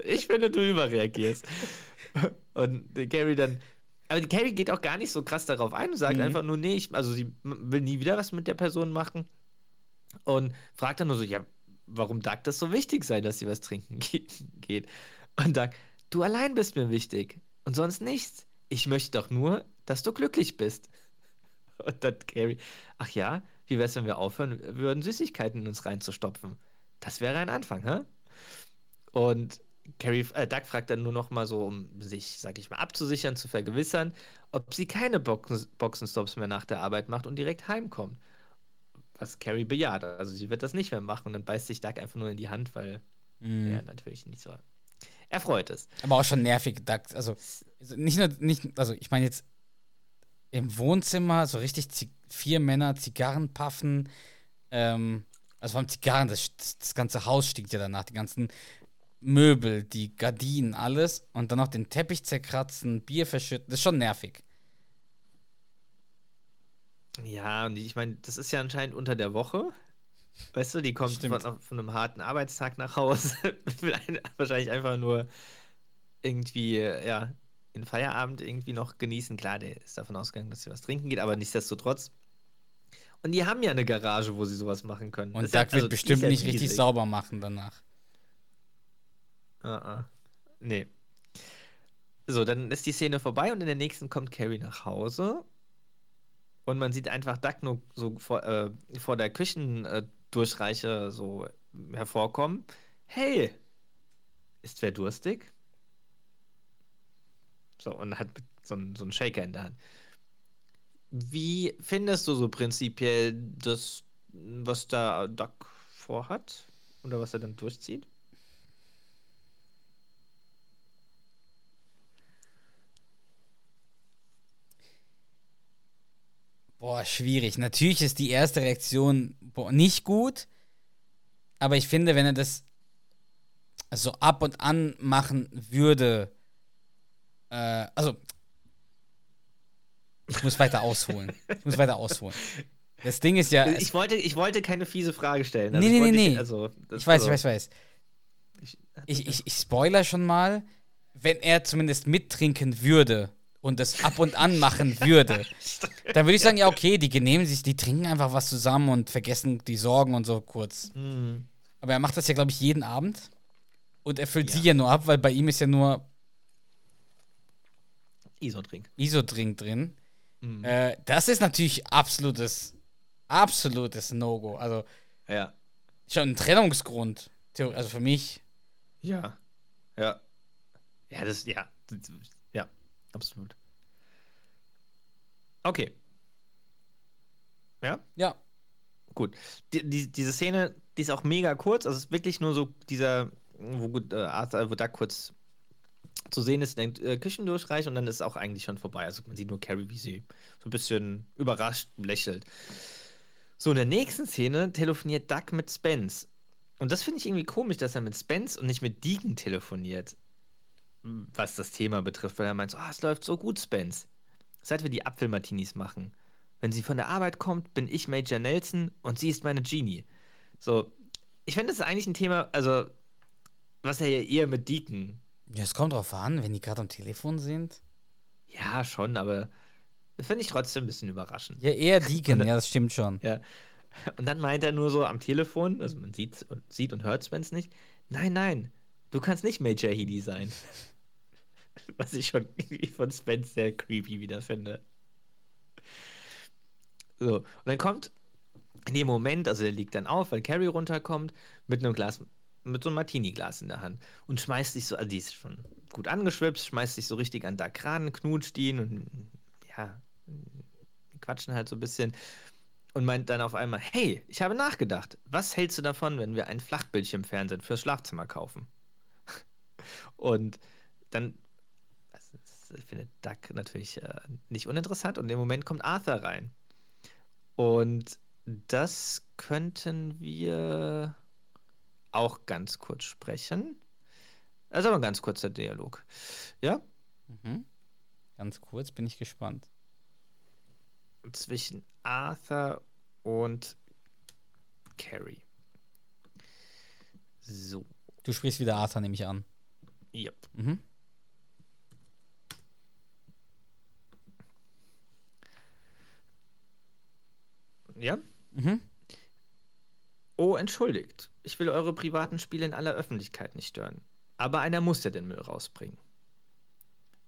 ich finde, du überreagierst. Und Carrie dann. Aber die Carrie geht auch gar nicht so krass darauf ein und sagt Mhm. einfach nur, nee, ich, also sie will nie wieder was mit der Person machen. Und fragt dann nur so, ja, warum Doug das so wichtig sei, dass sie was trinken ge- geht. Und Doug, du allein bist mir wichtig. Und sonst nichts. Ich möchte doch nur, dass du glücklich bist. Und dann Carrie, ach ja, wie wäre es, wenn wir aufhören würden, Süßigkeiten in uns reinzustopfen? Das wäre ein Anfang, hä? Und Carrie, äh, Doug fragt dann nur noch mal so, um sich, sag ich mal, abzusichern, zu vergewissern, ob sie keine Boxen, Boxenstops mehr nach der Arbeit macht und direkt heimkommt. Was Carrie bejaht. Also sie wird das nicht mehr machen und dann beißt sich Doug einfach nur in die Hand, weil Mhm. er natürlich nicht so erfreut ist. Aber auch schon nervig. da- Also, also nicht nur, nicht, also ich meine jetzt im Wohnzimmer so richtig vier Männer Zigarren puffen. Ähm, also vor allem Zigarren, das, das ganze Haus stinkt ja danach. Die ganzen Möbel, die Gardinen, alles. Und dann noch den Teppich zerkratzen, Bier verschütten. Das ist schon nervig. Ja, und ich meine, das ist ja anscheinend unter der Woche. Weißt du, die kommt von, von einem harten Arbeitstag nach Hause. wahrscheinlich einfach nur irgendwie, ja, den Feierabend irgendwie noch genießen. Klar, der ist davon ausgegangen, dass sie was trinken geht, aber nichtsdestotrotz. Und die haben ja eine Garage, wo sie sowas machen können. Und Doug ja- also, wird bestimmt ja nicht richtig riesig. sauber machen danach. Ah, ah. Nee. So, dann ist die Szene vorbei und in der nächsten kommt Carrie nach Hause. Und man sieht einfach Doug nur so vor, äh, vor der Küchendurchreiche so hervorkommen. Hey, ist wer durstig? So, und hat so einen, so einen Shaker in der Hand. Wie findest du so prinzipiell das, was da Doug vorhat? Oder was er dann durchzieht? Boah, schwierig. Natürlich ist die erste Reaktion boah, nicht gut, aber ich finde, wenn er das so ab und an machen würde, äh, also ich muss weiter ausholen. Ich muss weiter ausholen. Das Ding ist ja, Ich wollte, ich wollte keine fiese Frage stellen. Nee, ich nee, nee, dich- nee. Also, ich weiß, also, ich weiß, ich weiß. ich- Ich, ich, ich spoiler schon mal, wenn er zumindest mittrinken würde und das ab und an machen würde, dann würde ich sagen, ja, okay, die genehmen sich, die trinken einfach was zusammen und vergessen die Sorgen und so kurz. Hm. Aber er macht das ja, glaube ich, jeden Abend. Und er füllt Ja. sie ja nur ab, weil bei ihm ist ja nur Isodrink. Isodrink drin. Mhm. Äh, das ist natürlich absolutes, absolutes No-Go. Also Ja. schon ein Trennungsgrund. Also für mich. Ja. Ja. Ja, das, ja. Ja, absolut. Okay. Ja, Ja, gut. Die, die, diese Szene, die ist auch mega kurz. Also es ist wirklich nur so dieser, wo, gut, äh, wo da kurz zu sehen ist, in der äh, Küchendurchreich und dann ist es auch eigentlich schon vorbei. Also man sieht nur Carrie, wie sie so ein bisschen überrascht lächelt. So, in der nächsten Szene telefoniert Doug mit Spence. Und das finde ich irgendwie komisch, dass er mit Spence und nicht mit Deacon telefoniert. Was das Thema betrifft, weil er meint, so, ah, es läuft so gut, Spence. Seit wir die Apfelmartinis machen. Wenn sie von der Arbeit kommt, bin ich Major Nelson und sie ist meine Genie. So, ich finde, das ist eigentlich ein Thema, also, was er ja eher mit Deacon. Ja, es kommt drauf an, wenn die gerade am Telefon sind. Ja, schon, aber finde ich trotzdem ein bisschen überraschend. Ja, eher Deacon, ja, das stimmt schon. Ja. Und dann meint er nur so am Telefon, also man sieht und, sieht und hört Spence nicht, nein, nein, du kannst nicht Major Healy sein. Was ich schon irgendwie von Spence sehr creepy wieder finde. So, und dann kommt in dem Moment, also der liegt dann auf, weil Carrie runterkommt, mit einem Glas, mit so einem Martini-Glas in der Hand und schmeißt sich so, also die ist schon gut angeschwipst, schmeißt sich so richtig an Doug ran, knutscht ihn und ja, quatschen halt so ein bisschen und meint dann auf einmal, hey, ich habe nachgedacht, was hältst du davon, wenn wir ein Flachbildschirmfernsehen fürs Schlafzimmer kaufen? Und dann ist- findet Doug natürlich äh, nicht uninteressant und im Moment kommt Arthur rein. Und das könnten wir auch ganz kurz sprechen. Also aber ein ganz kurzer Dialog. Ja? Mhm. Ganz kurz, bin ich gespannt. zwischen Arthur und Carrie. So, Du sprichst wieder Arthur, nehme ich an. yep. Mhm. Ja? Mhm. Oh, entschuldigt. Ich will eure privaten Spiele in aller Öffentlichkeit nicht stören. Aber einer muss ja den Müll rausbringen.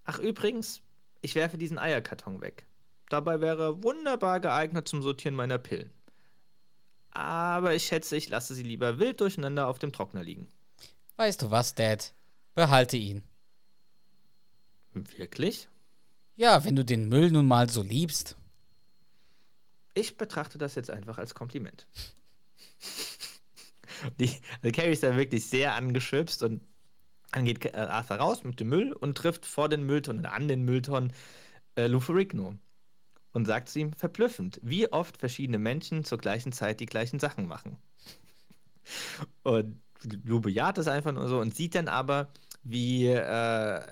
Ach, übrigens, ich werfe diesen Eierkarton weg. Dabei wäre er wunderbar geeignet zum Sortieren meiner Pillen. aber ich schätze, ich lasse sie lieber wild durcheinander auf dem Trockner liegen. Weißt du was, Dad? Behalte ihn. Wirklich? Ja, wenn du den Müll nun mal so liebst. Ich betrachte das jetzt einfach als Kompliment. Die, also Carrie ist da wirklich sehr angeschwipst und dann geht äh, Arthur raus mit dem Müll und trifft vor den Mülltonnen, an den Mülltonnen äh, Lou Ferrigno und sagt zu ihm verblüffend, wie oft verschiedene Menschen zur gleichen Zeit die gleichen Sachen machen. Und Lou bejaht das einfach nur so und sieht dann aber, wie äh,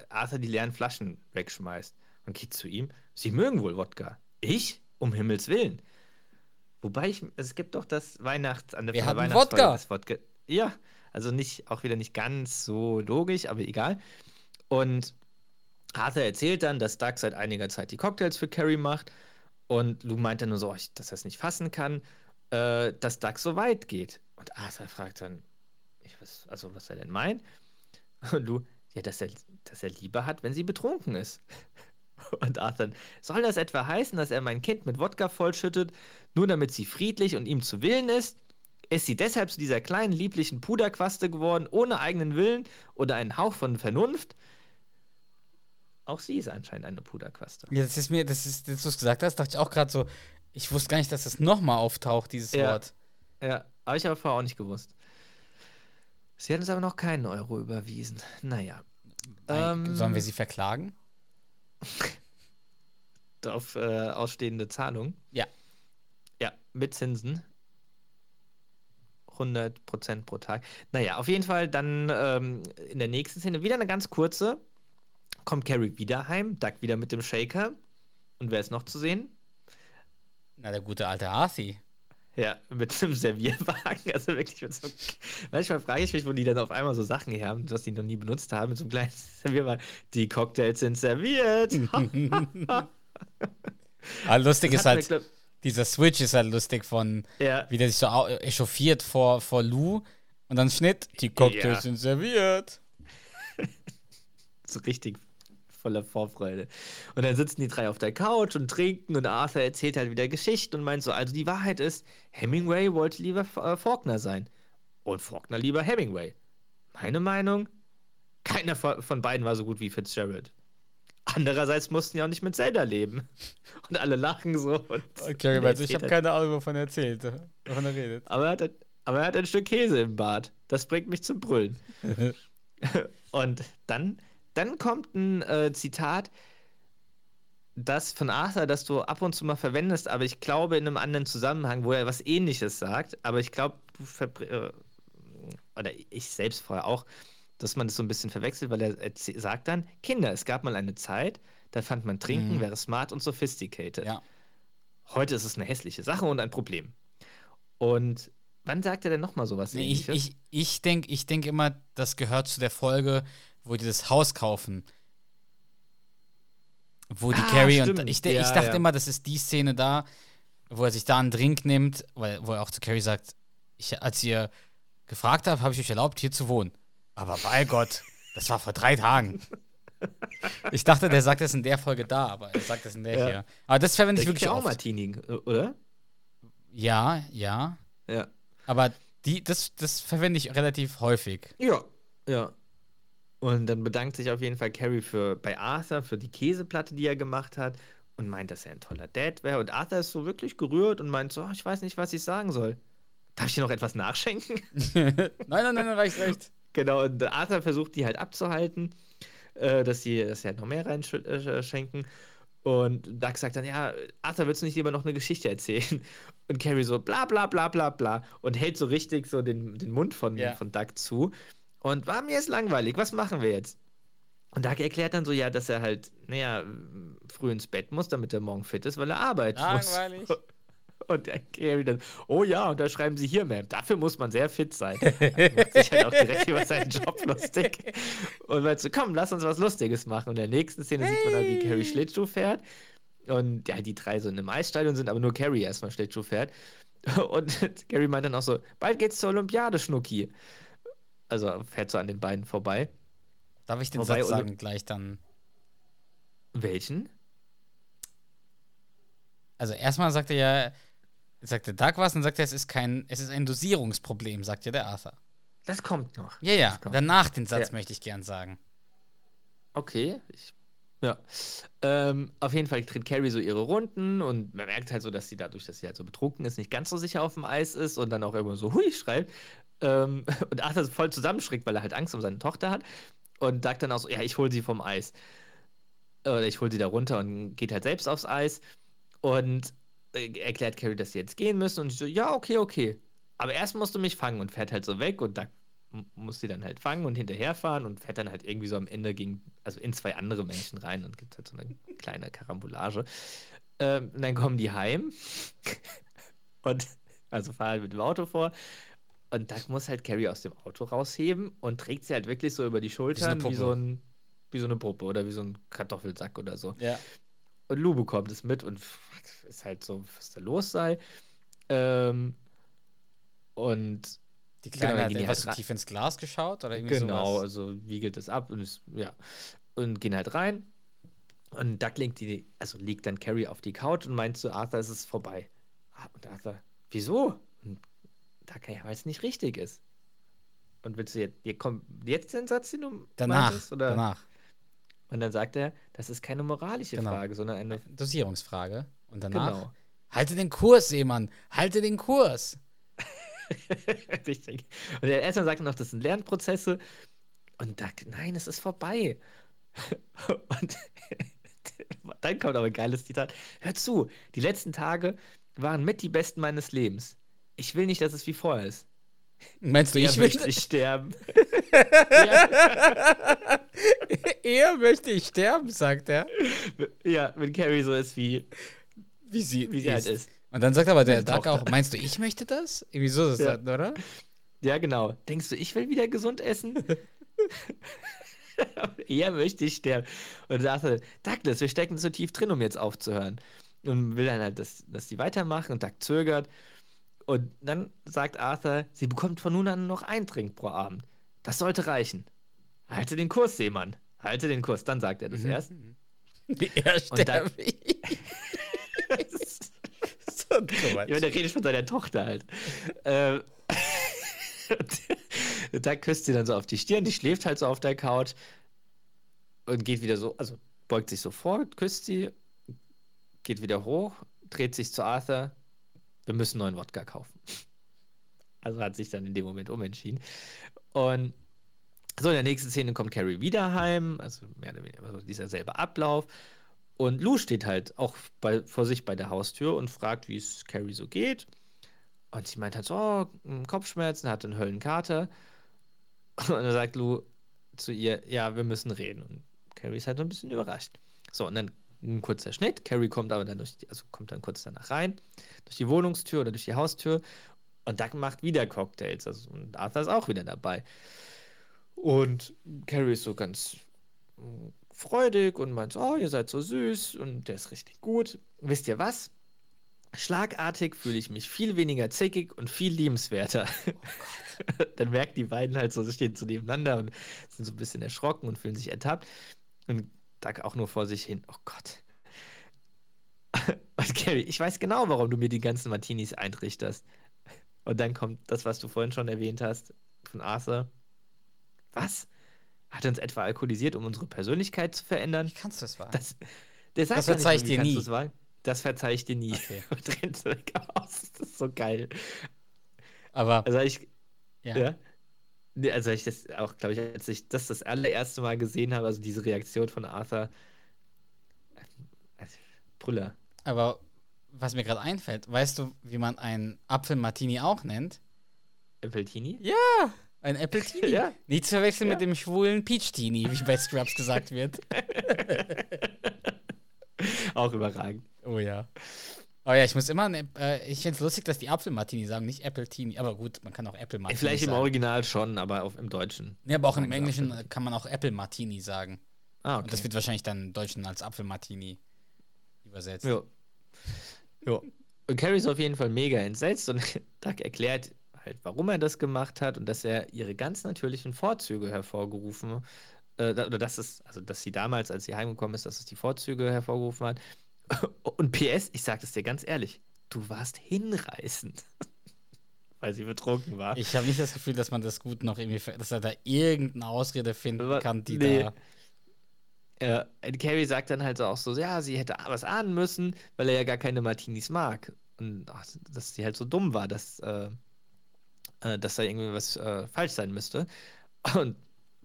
Arthur die leeren Flaschen wegschmeißt und geht zu ihm. Sie mögen wohl Wodka. Ich? Um Himmels Willen. Wobei ich, es gibt doch das Weihnachts an der Wir hatten Wodka. Wodka. Ja, also nicht, auch wieder nicht ganz so logisch, aber egal. Und Arthur erzählt dann, dass Doug seit einiger Zeit die Cocktails für Carrie macht. Und Lou meint dann nur so, ich- dass er es nicht fassen kann, äh, dass Doug so weit geht. Und Arthur fragt dann, ich weiß, also was er denn meint. Und Lou, ja, dass er, dass er Liebe hat, wenn sie betrunken ist. Und Arthur, soll das etwa heißen, dass er mein Kind mit Wodka vollschüttet, nur damit sie friedlich und ihm zu Willen ist? Ist sie deshalb zu dieser kleinen, lieblichen Puderquaste geworden, ohne eigenen Willen oder einen Hauch von Vernunft? Auch sie ist anscheinend eine Puderquaste. Ja, das ist mir, das ist, als du es gesagt hast, dachte ich auch gerade so, ich wusste gar nicht, dass das nochmal auftaucht, dieses Ja. Wort. Ja, habe ich aber vorher auch nicht gewusst. Sie hat uns aber noch keinen Euro überwiesen. Naja. Ähm, Sollen wir sie verklagen? auf äh, ausstehende Zahlung? Ja. Mit Zinsen. 100% pro Tag. Naja, auf jeden Fall dann ähm, in der nächsten Szene wieder eine ganz kurze. Kommt Carrie wieder heim, Duck wieder mit dem Shaker. Und wer ist noch zu sehen? Na, der gute alte Arthi. Ja, mit einem Servierwagen. Also wirklich mit so. Manchmal frage ich mich, wo die dann auf einmal so Sachen her haben, was die noch nie benutzt haben, mit so einem kleinen Servierwagen. Die Cocktails sind serviert. Ah, lustig Das ist halt, wir, glaub- dieser Switch ist halt lustig von, ja, wie der sich so au- echauffiert vor, vor Lou und dann Schnitt, die Cocktails Ja. sind serviert. so richtig voller Vorfreude. Und dann sitzen die drei auf der Couch und trinken und Arthur erzählt halt wieder Geschichten und meint so, also die Wahrheit ist, Hemingway wollte lieber äh, Faulkner sein und Faulkner lieber Hemingway. Meine Meinung? Keiner von beiden war so gut wie Fitzgerald. Andererseits mussten ja auch nicht mit Zelda leben. Und alle lachen so. Und Okay, also ich habe keine Ahnung, wovon er erzählt, wovon er redet. aber er, hat, ein- aber er hat ein Stück Käse im Bart. Das bringt mich zum Brüllen. Und dann, dann kommt ein äh, Zitat, das von Arthur, das du ab und zu mal verwendest, aber ich glaube in einem anderen Zusammenhang, wo er was ähnliches sagt. Aber ich glaube, du äh, oder ich selbst vorher auch, dass man das so ein bisschen verwechselt, weil er sagt dann, Kinder, es gab mal eine Zeit, da fand man Trinken Mhm. wäre smart und sophisticated. Ja. Heute ist es eine hässliche Sache und ein Problem. Und wann sagt er denn nochmal sowas Nee, ich ich, ich denke ich denk immer, das gehört zu der Folge, wo die das Haus kaufen. Wo die Ah, Carrie und stimmt. ich, de- Ja, ich dachte ja. immer, das ist die Szene da, wo er sich da einen Drink nimmt, weil, wo er auch zu Carrie sagt, ich, als ihr gefragt habt, habe ich euch erlaubt, hier zu wohnen. Aber bei Gott, das war vor drei Tagen. Ich dachte, der sagt das in der Folge da, aber er sagt das in der Ja. hier. Aber das verwende Da ich gibt wirklich ja auch oft. Martini, oder? Ja, ja. Ja. Aber die, das, das verwende ich relativ häufig. Ja. Ja. Und dann bedankt sich auf jeden Fall Carrie für, bei Arthur für die Käseplatte, die er gemacht hat und meint, dass er ein toller Dad wäre. Und Arthur ist so wirklich gerührt und meint so, "Oh, ich weiß nicht, was ich sagen soll. Darf ich dir noch etwas nachschenken? nein, nein, nein, reicht, reicht. Genau, und Arthur versucht die halt abzuhalten, äh, dass sie, dass sie halt noch mehr reinschenken. Und Doug sagt dann, ja, Arthur, willst du nicht lieber noch eine Geschichte erzählen? Und Carrie so, bla bla bla bla bla. Und hält so richtig so den, den Mund von, Ja. von Doug zu. Und war mir ist langweilig, was machen wir jetzt? Und Doug erklärt dann so, ja, dass er halt, naja, früh ins Bett muss, damit er morgen fit ist, weil er arbeiten Langweilig. muss. Und Carrie dann, oh ja, und da schreiben sie hier, Ma'am, dafür muss man sehr fit sein. macht sich halt auch direkt über seinen Job lustig. Und meint so, komm, lass uns was Lustiges machen. Und in der nächsten Szene sieht man dann, wie Carrie Schlittschuh fährt. Und ja, die drei so in einem Eisstadion sind, aber nur Carrie erstmal Schlittschuh fährt. Und Carrie meint dann auch so, bald geht's zur Olympiade, Schnucki. Also fährt so an den beiden vorbei. Darf ich den Wobei, Satz sagen gleich dann? Welchen? Also erstmal sagt er ja, Sagt der Doug was und sagt er, es ist kein, es ist ein Dosierungsproblem, sagt ja der Arthur. Das kommt noch. Ja, ja, danach den Satz Ja. möchte ich gern sagen. Okay. Ich, ja. Ähm, auf jeden Fall tritt Carrie so ihre Runden und man merkt halt so, dass sie dadurch, dass sie halt so betrunken ist, nicht ganz so sicher auf dem Eis ist und dann auch immer so hui schreibt. Ähm, und Arthur voll zusammenschrickt, weil er halt Angst um seine Tochter hat. Und sagt dann auch so, ja, ich hole sie vom Eis. Oder ich hole sie da runter und geht halt selbst aufs Eis. Und äh, erklärt Carrie, dass sie jetzt gehen müssen. Und ich so, ja, okay, okay. Aber erst musst du mich fangen und fährt halt so weg und da muss sie dann halt fangen und hinterherfahren und fährt dann halt irgendwie so am Ende gegen, also in zwei andere Menschen rein und gibt halt so eine kleine Karambolage. Ähm, und dann kommen die heim und also fahren halt mit dem Auto vor. Und da muss halt Carrie aus dem Auto rausheben und trägt sie halt wirklich so über die Schultern wie so, ein, wie so eine Puppe oder wie so ein Kartoffelsack oder so. Ja. Und Lou bekommt es mit und ist halt so, was da los sei. Ähm, und Die Genau, Kleine dann hat etwas halt zu tief ins Glas geschaut oder irgendwie genau, sowas. also wiegelt es ab und ist, ja. Und gehen halt rein. Und Duck legt die, also liegt dann Carrie auf die Couch und meint zu Arthur, es ist vorbei. Ah, Und Arthur, wieso? Und Duck, ja, weil es nicht richtig ist. Und willst du jetzt, hier kommt jetzt den Satz, den du Danach, meintest, oder? danach. Und dann sagt er, das ist keine moralische Genau. Frage, sondern eine, Dosierungsfrage. Und danach, genau. halte den Kurs, Seemann, halte den Kurs. Richtig. Und der erstmal sagt er noch, das sind Lernprozesse. Und Duck, nein, es ist vorbei. Und dann kommt aber ein geiles Zitat. Hör zu, die letzten Tage waren mit die besten meines Lebens. Ich will nicht, dass es wie vorher ist. Meinst du, ich will, möchte ich sterben. eher möchte ich sterben, sagt er. ja, wenn Carrie so ist, wie, Wie sie, wie sie halt ist. Und dann sagt aber der Duck auch, meinst du, ich möchte das? Irgendwie so ist das, Ja. dann, oder? Ja, genau. Denkst du, ich will wieder gesund essen? Eher möchte ich sterben. Und sagt er, Douglas, wir stecken zu tief drin, um jetzt aufzuhören. Und will dann halt, dass, dass die weitermachen und Doug zögert. Und dann sagt Arthur, sie bekommt von nun an noch ein Trink pro Abend. Das sollte reichen. Halte den Kurs, Seemann. Halte den Kurs. Dann sagt er das erst. Er Und dann- sterbe ich. so. Ja, der redet von seiner Tochter halt. Ähm, da küsst sie dann so auf die Stirn, die schläft halt so auf der Couch und geht wieder so, also beugt sich so vor, küsst sie, geht wieder hoch, dreht sich zu Arthur. Wir müssen neuen Wodka kaufen. Also hat sich dann in dem Moment umentschieden. Und so, in der nächsten Szene kommt Carrie wieder heim, also mehr oder weniger also dieser selbe Ablauf. Und Lou steht halt auch bei, vor sich bei der Haustür und fragt, wie es Carrie so geht. Und sie meint halt so, oh, m, Kopfschmerzen, hat einen Höllenkater. Und dann sagt Lou zu ihr, ja, wir müssen reden. Und Carrie ist halt so ein bisschen überrascht. So, und dann ein kurzer Schnitt. Carrie kommt aber dann durch die, also kommt dann kurz danach rein, durch die Wohnungstür oder durch die Haustür. Und Doug macht wieder Cocktails. Also, und Arthur ist auch wieder dabei. Und Carrie ist so ganz mm, freudig und meint so, oh, ihr seid so süß und der ist richtig gut. Wisst ihr was? Schlagartig fühle ich mich viel weniger zickig und viel liebenswerter. Dann merken die beiden halt so, sie stehen so nebeneinander und sind so ein bisschen erschrocken und fühlen sich ertappt. Und Doug auch nur vor sich hin. Oh Gott. Und Carrie, ich weiß genau, warum du mir die ganzen Martinis eintrichterst. Und dann kommt das, was du vorhin schon erwähnt hast, von Arthur. Was? Hat er uns etwa alkoholisiert, um unsere Persönlichkeit zu verändern? Wie kannst du das wagen? Das, Das nicht, verzeih ich dir nie. Das verzeih ich dir nie. Okay. Und rennt weg aus. Das ist so geil. Aber, Also ich, ja. ja. Also ich das auch, glaube ich, als ich das das allererste Mal gesehen habe, also diese Reaktion von Arthur, äh, Brüller. aber was mir gerade einfällt, weißt du, wie man einen Apfel-Martini auch nennt? Peltini? Ja, ein Apple-Tini. Ja. Nicht zu verwechseln Ja. mit dem schwulen Peach-Tini, wie bei Scrubs gesagt wird. Auch überragend. Oh ja. Oh ja, ich muss immer, an, äh, ich finde es lustig, dass die Apfel-Martini sagen, nicht Apple-Tini. Aber gut, man kann auch Apple-Martini Vielleicht im sagen. Original schon, aber auf, im Deutschen. Nee, aber auch im sagen Englischen Apfel. kann man auch Apple-Martini sagen. Ah, Und das okay. wird wahrscheinlich dann im Deutschen als Apfel-Martini übersetzt. Ja. ja. Und Carrie ist auf jeden Fall mega entsetzt und Doug erklärt halt, warum er das gemacht hat und dass er ihre ganz natürlichen Vorzüge hervorgerufen äh, oder dass es, also dass sie damals, als sie heimgekommen ist, dass es die Vorzüge hervorgerufen hat. Und PS, ich sage es dir ganz ehrlich, du warst hinreißend. Weil sie betrunken war. Ich habe nicht das Gefühl, dass man das gut noch irgendwie, dass er da irgendeine Ausrede finden Aber- kann, die nee. da. Äh, und Carrie sagt dann halt auch so, ja, sie hätte was ahnen müssen, weil er ja gar keine Martinis mag. Und ach, dass sie halt so dumm war, dass, äh, äh, dass da irgendwie was äh, falsch sein müsste. Und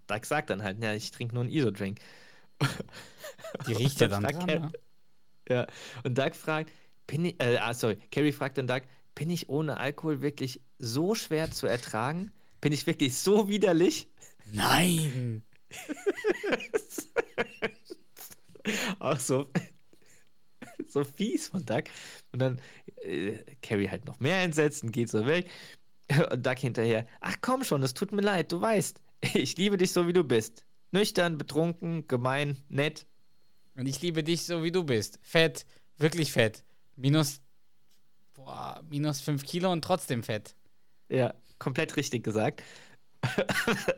Doug sagt dann halt, ja, ich trinke nur einen Iso-Drink. Die riecht ja dann dran, Car- ne? Ja, und Doug fragt, bin ich, äh, ah, sorry, Carrie fragt dann Doug, bin ich ohne Alkohol wirklich so schwer zu ertragen? Bin ich wirklich so widerlich? Nein! Auch so, so fies von Doug. Und dann äh, Carrie halt noch mehr entsetzt und geht so weg. Und Doug hinterher, ach komm schon, es tut mir leid, du weißt, ich liebe dich so, wie du bist. Nüchtern, betrunken, gemein, nett. Und ich liebe dich so, wie du bist. Fett, wirklich fett. Minus, boah, minus 5 Kilo und trotzdem fett. Ja, komplett richtig gesagt.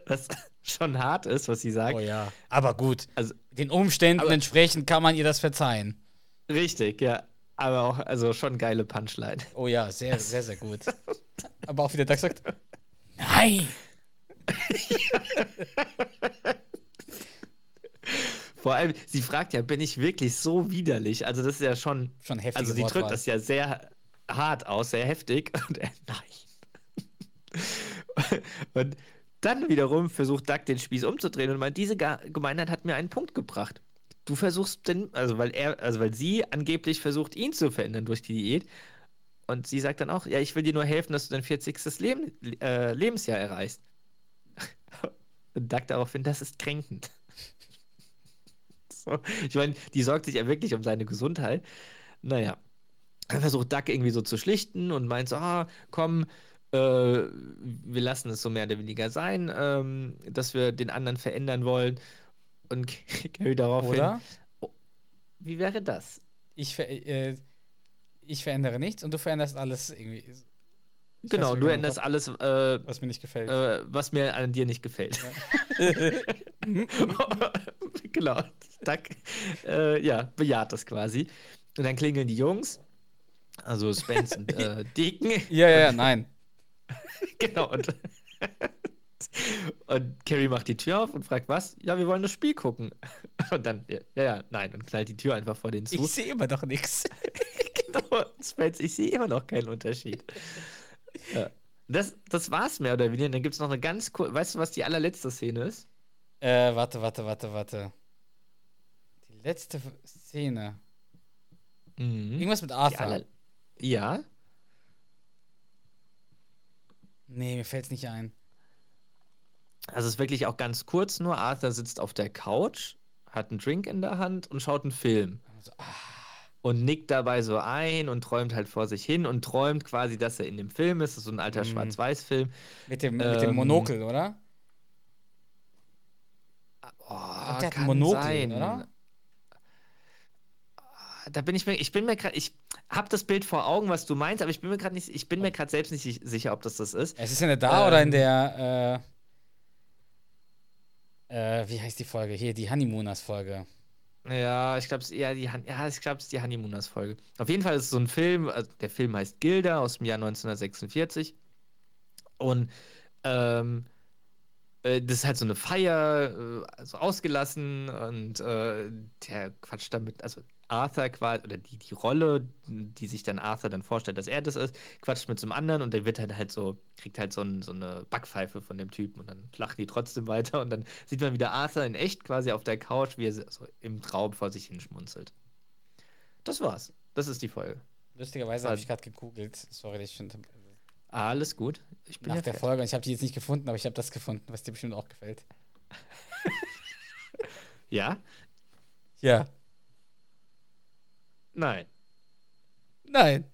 was schon hart ist, was sie sagt. Oh ja. Aber gut. Also- Den Umständen entsprechend kann man ihr das verzeihen. Richtig, ja. Aber auch, also schon geile Punchline. Oh ja, sehr, sehr, sehr gut. Aber auch wieder Doug sagt, nein! Vor allem, sie fragt ja, bin ich wirklich so widerlich? Also das ist ja schon, Schon heftig. also sie drückt das ja sehr hart aus, sehr heftig. Und er, nein. und dann wiederum versucht Doug den Spieß umzudrehen und meint, diese Gemeinheit hat mir einen Punkt gebracht. Du versuchst denn, also weil er, also weil sie angeblich versucht, ihn zu verändern durch die Diät. Und sie sagt dann auch, ja, ich will dir nur helfen, dass du dein 40. Leben, äh, Lebensjahr erreichst. Und Doug daraufhin, das ist kränkend. So. Ich meine, die sorgt sich ja wirklich um seine Gesundheit. Naja. Dann versucht Duck irgendwie so zu schlichten und meint so, ah, komm, äh, wir lassen es so mehr oder weniger sein, ähm, dass wir den anderen verändern wollen. Und Carrie daraufhin, Oder? wie wäre das? Ich, ver äh, ich verändere nichts und du veränderst alles irgendwie, Ich genau, du änderst alles, äh, was mir nicht gefällt. äh, was mir an dir nicht gefällt. genau. Duck, äh, ja, bejaht das quasi. Und dann klingeln die Jungs, also Spence und äh, Deacon. ja, ja, ja, nein. genau. Und, und Carrie macht die Tür auf und fragt, was? Ja, wir wollen das Spiel gucken. Und dann, ja, ja, nein, und knallt die Tür einfach vor den zu. Ich sehe immer noch nichts. genau, Spence, ich sehe immer noch keinen Unterschied. Ja. Das, das war's mehr oder weniger. Dann gibt es noch eine ganz kurze, weißt du, was die allerletzte Szene ist? Äh, warte, warte, warte, warte. Letzte Szene. Mhm. Irgendwas mit Arthur. aller- ja, Nee, mir fällt's nicht ein. also es ist wirklich auch ganz kurz nur. Arthur sitzt auf der Couch, hat einen Drink in der Hand und schaut einen Film. Also, ah, Und nickt dabei so ein und träumt halt vor sich hin und träumt quasi, dass er in dem Film ist. Das ist so ein alter Mhm. Schwarz-Weiß-Film. mit, dem, mit dem Ähm, Monokel, oder? Oh, der hat ein kann Monokel, sein. oder? Da bin ich mir, ich bin mir gerade, ich habe das Bild vor Augen, was du meinst, aber ich bin mir gerade nicht, ich bin mir gerade selbst nicht si- sicher, ob das das ist. Es ist in der da oder in Ähm, der, äh, äh, wie heißt die Folge? Hier, die Honeymooners-Folge. Ja, ich glaube, es ja, die, Han- ja, ich glaube, es ist die Honeymooners-Folge. Auf jeden Fall ist es so ein Film, also der Film heißt Gilda aus dem Jahr 1946. Und ähm, äh, das ist halt so eine Feier, äh, also ausgelassen und äh, der quatscht damit, also Arthur quasi, oder die, die Rolle, die sich dann Arthur dann vorstellt, dass er das ist, quatscht mit so einem anderen und der wird halt halt so, kriegt halt so, ein, so eine Backpfeife von dem Typen und dann lachen die trotzdem weiter und dann sieht man wieder Arthur in echt quasi auf der Couch, wie er so im Traum vor sich hinschmunzelt. Das war's. Das ist die Folge. Lustigerweise habe ich gerade gegoogelt. Sorry, dass ich schon Alles gut. Ich bin nach der fertig. Folge und ich habe die jetzt nicht gefunden, aber ich habe das gefunden, was dir bestimmt auch gefällt. Ja? Ja. Nein. Nein.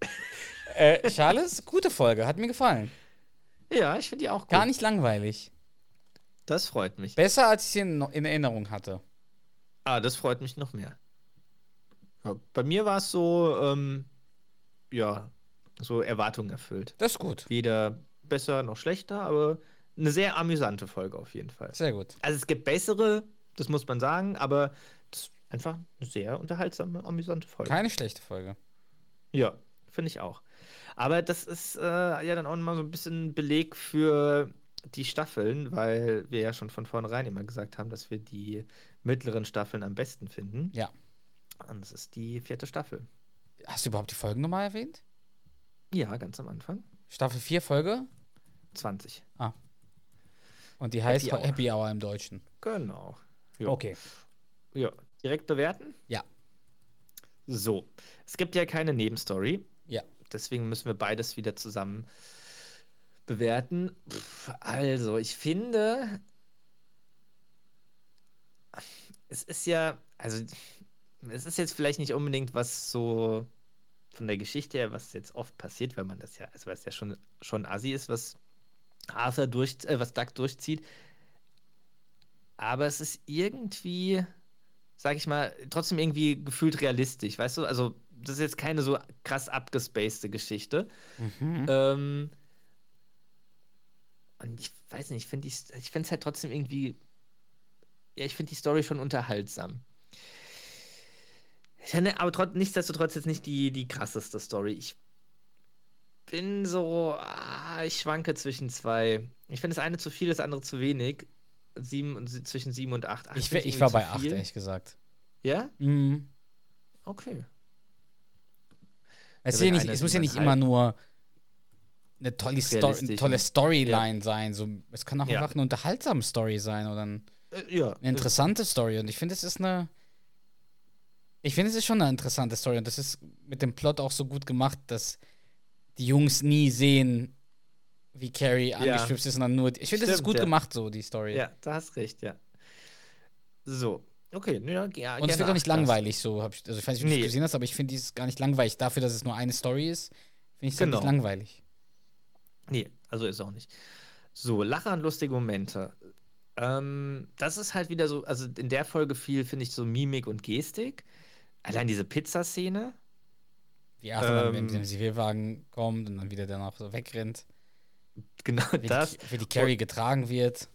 äh, Charles, gute Folge, hat mir gefallen. Ja, ich finde die auch gut. Gar nicht langweilig. Das freut mich. Besser, als ich sie in, in Erinnerung hatte. Ah, das freut mich noch mehr. Ja, bei mir war es so, ähm, ja, so Erwartungen erfüllt. Das ist gut. Weder besser noch schlechter, aber eine sehr amüsante Folge auf jeden Fall. Sehr gut. Also es gibt bessere, das muss man sagen, aber das einfach eine sehr unterhaltsame, amüsante Folge. Keine schlechte Folge. Ja, finde ich auch. Aber das ist äh, ja dann auch mal so ein bisschen Beleg für die Staffeln, weil wir ja schon von vornherein immer gesagt haben, dass wir die mittleren Staffeln am besten finden. Ja. Und das ist die vierte Staffel. Hast du überhaupt die Folgennummer erwähnt? Ja, ganz am Anfang. Staffel 4, Folge? 20. Und die heißt Happy Happy Hour. Hour, im Deutschen. Genau. Ja. Okay. Ja. Direkt bewerten? Ja. So. Es gibt ja keine Nebenstory. Ja. Deswegen müssen wir beides wieder zusammen bewerten. Pff, Also, ich finde, es ist ja, also, es ist jetzt vielleicht nicht unbedingt was so von der Geschichte her, was jetzt oft passiert, weil man das ja, also, weil es ja schon, schon assi ist, was Arthur durch, äh, was Doug durchzieht. Aber es ist irgendwie, sag ich mal, trotzdem irgendwie gefühlt realistisch, weißt du? Also, das ist jetzt keine so krass abgespacede Geschichte. Mhm. Ähm, und ich weiß nicht, ich finde ich finde es halt trotzdem irgendwie, ja, ich finde die Story schon unterhaltsam. Ich finde aber trotz, nichtsdestotrotz jetzt nicht die, die krasseste Story. Ich bin so, ah, ich schwanke zwischen zwei. Ich finde das eine zu viel, das andere zu wenig. Sieben, und- zwischen sieben und acht. Acht Ich, ich war bei 8, viel. ehrlich gesagt. Ja? Mhm. Okay. Es, ja nicht, es muss ja nicht immer nur eine tolle, Sto eine tolle ne? Storyline sein. So, es kann auch Ja. einfach eine unterhaltsame Story sein oder ein, Äh, ja. eine interessante Story. Und ich finde, es ist eine. Ich finde, es ist schon eine interessante Story. Und das ist mit dem Plot auch so gut gemacht, dass die Jungs nie sehen, wie Carrie angestüpft ist, sondern nur. Ich finde, das ist gut ja. gemacht, so, die Story. Ja, da hast recht, ja. So. Okay, ja, ja Und es wird auch nicht acht, das- langweilig, so. Hab ich, also, ich weiß nicht, wie du Nee. es gesehen hast, aber ich finde, die ist gar nicht langweilig. Dafür, dass es nur eine Story ist, finde ich es halt Genau. nicht langweilig. Nee, also ist auch nicht. So, Lacher und lustige Momente. Ähm, das ist halt wieder so, also in der Folge viel, finde ich, so Mimik und Gestik. Allein diese Pizzaszene. Dann Ähm. mit dem Zivilwagen kommt und dann wieder danach so wegrennt. Genau Wie, das. die, wie die Carrie getragen wird.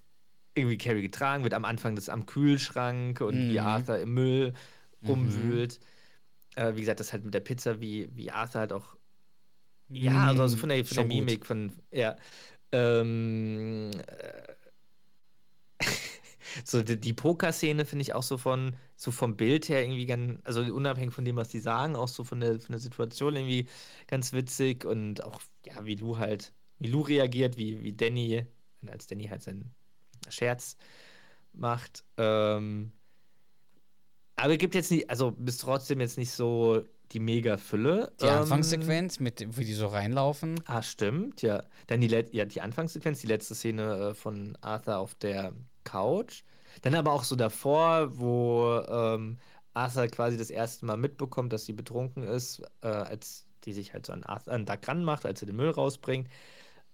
Irgendwie Carrie getragen wird am Anfang des am Kühlschrank und wie Mhm. Arthur im Müll Mhm. rumwühlt. Äh, wie gesagt, das halt mit der Pizza, wie, wie Arthur halt auch Ja, also, also von der, von der Schon gut. Mimik, von, ja. Ähm, äh, so die, die Poker-Szene finde ich auch so von, so vom Bild her irgendwie ganz, also unabhängig von dem, was die sagen, auch so von der, von der Situation irgendwie ganz witzig und auch, ja, wie Lou halt, wie Lou reagiert, wie, wie Danny, als Danny halt seinen Scherz macht. Ähm, aber gibt jetzt nicht, also bis trotzdem jetzt nicht so die Mega-Fülle. Die Ähm, Anfangssequenz, mit, wie die so reinlaufen. Ah, stimmt, ja. Dann die, Let ja, die Anfangssequenz, die letzte Szene äh, von Arthur auf der Couch. Dann aber auch so davor, wo ähm, Arthur quasi das erste Mal mitbekommt, dass sie betrunken ist, äh, als die sich halt so an, Arthur, an Doug ranmacht, als er den Müll rausbringt.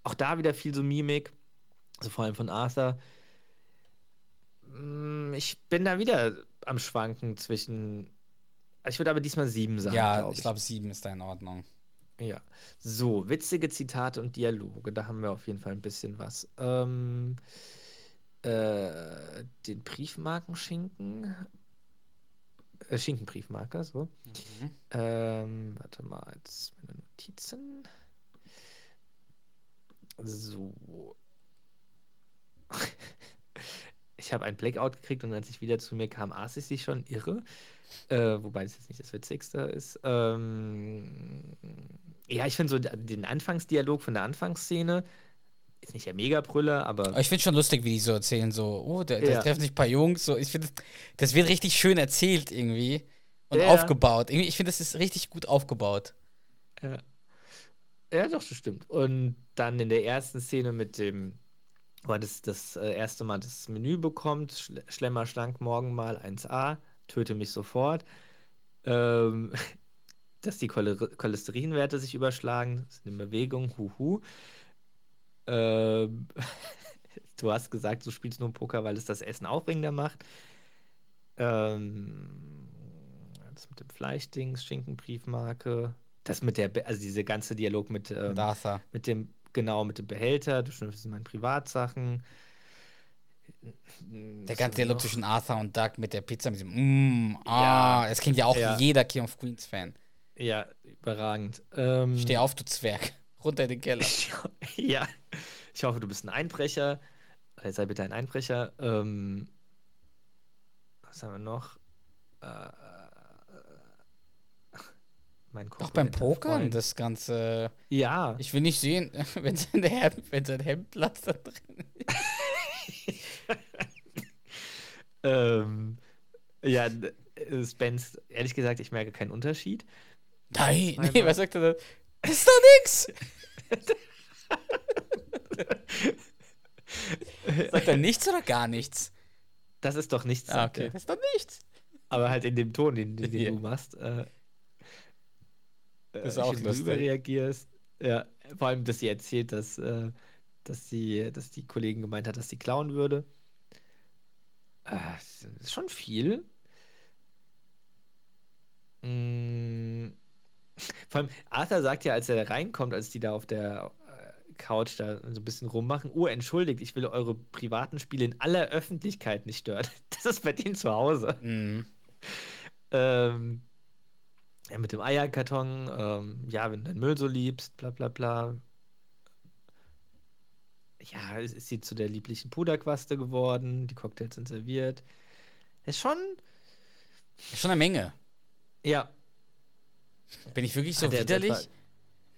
Auch da wieder viel so Mimik, also vor allem von Arthur. Mm, Ich bin da wieder am Schwanken zwischen. Ich würde aber diesmal sieben sagen. ja, glaub ich glaube, sieben ist da in Ordnung. ja. So, witzige Zitate und Dialoge, da haben wir auf jeden Fall ein bisschen was. Ähm, äh, den Briefmarkenschinken. Äh, Schinkenbriefmarke, so. Mhm. Ähm, warte mal, jetzt meine Notizen. So. Ich habe einen Blackout gekriegt und als ich wieder zu mir kam, aß ich sie schon irre. Äh, wobei das jetzt nicht das Witzigste ist. Ähm, ja, ich finde so den Anfangsdialog von der Anfangsszene ist nicht der Mega-Brüller, aber Aber ich finde schon lustig, wie die so erzählen, so, oh, da, Ja. treffen sich ein paar Jungs. So, ich finde, das, das wird richtig schön erzählt irgendwie. Und Ja. aufgebaut. Irgendwie, ich finde, das ist richtig gut aufgebaut. Ja. Ja, doch, das stimmt. Und dann in der ersten Szene mit dem, wo er das, das äh, erste Mal das Menü bekommt, Schle Schlemmer schlank morgen mal 1A, töte mich sofort. Ähm, dass die Chole Cholesterinwerte sich überschlagen, das ist eine Bewegung, huhu. Ähm, du hast gesagt, du spielst nur Poker, weil es das Essen aufregender macht. Ähm, das mit dem Fleischdings, Schinkenbriefmarke. Das mit der, also diese ganze Dialog mit, ähm, mit dem, genau, mit dem Behälter, du schnippst in meinen Privatsachen. Der ganze Dialog zwischen Arthur und Doug mit der Pizza, mit dem Mm, ah, das kennt ja auch Ja. jeder King of Queens-Fan. Ja, überragend. Ähm, Steh auf, du Zwerg. Runter in den Keller. ja, ich hoffe, du bist ein Einbrecher. Äh, Sei bitte ein Einbrecher. Ähm, was haben wir noch? Äh, mein Doch beim korpulenter Pokern, Freund. das Ganze. Ja, Ich will nicht sehen, wenn sein Hemd, wenn sein Hemdplatz da drin ähm, ja, Spence, ehrlich gesagt, ich merke keinen Unterschied. Nein, nee, was sagt er da? Ist doch nix! sagt er nichts oder gar nichts? Das ist doch nichts, Ah, okay, das ist doch nichts. Aber halt in dem Ton, den, den, den du machst. Äh, Das äh, auch lustig. überreagierst. Ja, vor allem, dass sie erzählt, dass, äh, dass, sie, dass die Kollegin gemeint hat, dass sie klauen würde. Äh, das ist schon viel. Mm. Vor allem, Arthur sagt ja, als er da reinkommt, als die da auf der äh, Couch da so ein bisschen rummachen, oh, entschuldigt, ich will eure privaten Spiele in aller Öffentlichkeit nicht stören. Das ist bei denen zu Hause. Mhm. Ähm, ja, mit dem Eierkarton, ähm, ja, wenn du deinen Müll so liebst, bla bla bla. Ja, es ist sie zu der lieblichen Puderquaste geworden, die Cocktails sind serviert. Ist schon, Ist schon eine Menge. ja. Bin ich wirklich so er widerlich? etwa-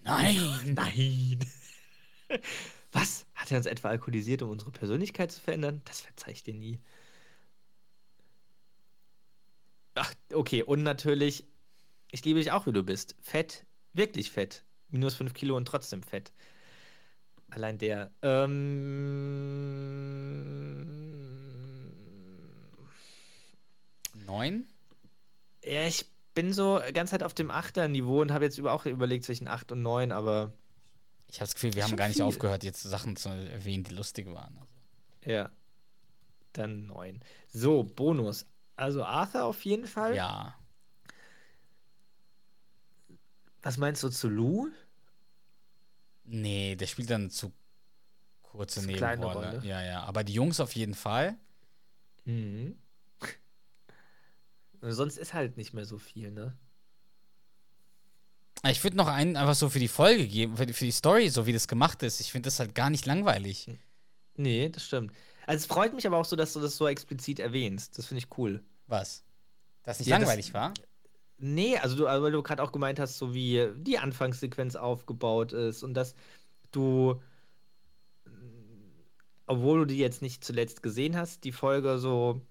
Nein! Nein. Was? Hat er uns etwa alkoholisiert, um unsere Persönlichkeit zu verändern? Das verzeih ich dir nie. Ach, okay. Und natürlich, ich liebe dich auch, wie du bist. Fett, wirklich fett. Minus 5 Kilo und trotzdem fett. Allein der. Ähm, Neun? ja, ich bin so ganz halt auf dem Achter-Niveau und habe jetzt auch überlegt zwischen 8 und 9, aber Ich habe das Gefühl, wir haben gar nicht viel. aufgehört, jetzt Sachen zu erwähnen, die lustig waren. Also, Ja. Dann neun. So, Bonus. Also Arthur auf jeden Fall. ja. Was meinst du zu Lou? Nee, der spielt dann zu kurze Nebenrolle. Rolle. Ja, ja. Aber die Jungs auf jeden Fall. Mhm. Sonst ist halt nicht mehr so viel, ne? Ich würde noch einen einfach so für die Folge geben, für die, für die Story, so wie das gemacht ist. Ich finde das halt gar nicht langweilig. Nee, das stimmt. Also es freut mich aber auch so, dass du das so explizit erwähnst. Das finde ich cool. Was? Das nicht Ja, das- langweilig war? Nee, also du, also weil du gerade auch gemeint hast, so wie die Anfangssequenz aufgebaut ist und dass du, obwohl du die jetzt nicht zuletzt gesehen hast, die Folge so,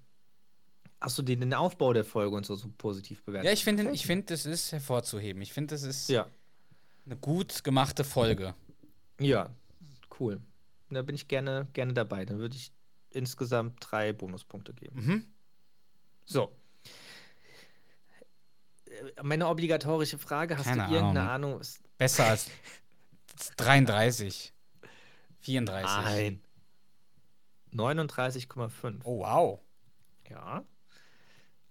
hast du den, den Aufbau der Folge und so, so positiv bewertet. Ja, ich finde, ich finde, das ist hervorzuheben. Ich finde, das ist Ja, eine gut gemachte Folge. ja, cool. Da bin ich gerne, gerne dabei. Dann würde ich insgesamt drei Bonuspunkte geben. Mhm. So. Äh, Meine obligatorische Frage, hast Keine du irgendeine Ahnung? was- Besser als 33. 34. Nein. 39,5. Oh, wow. Ja.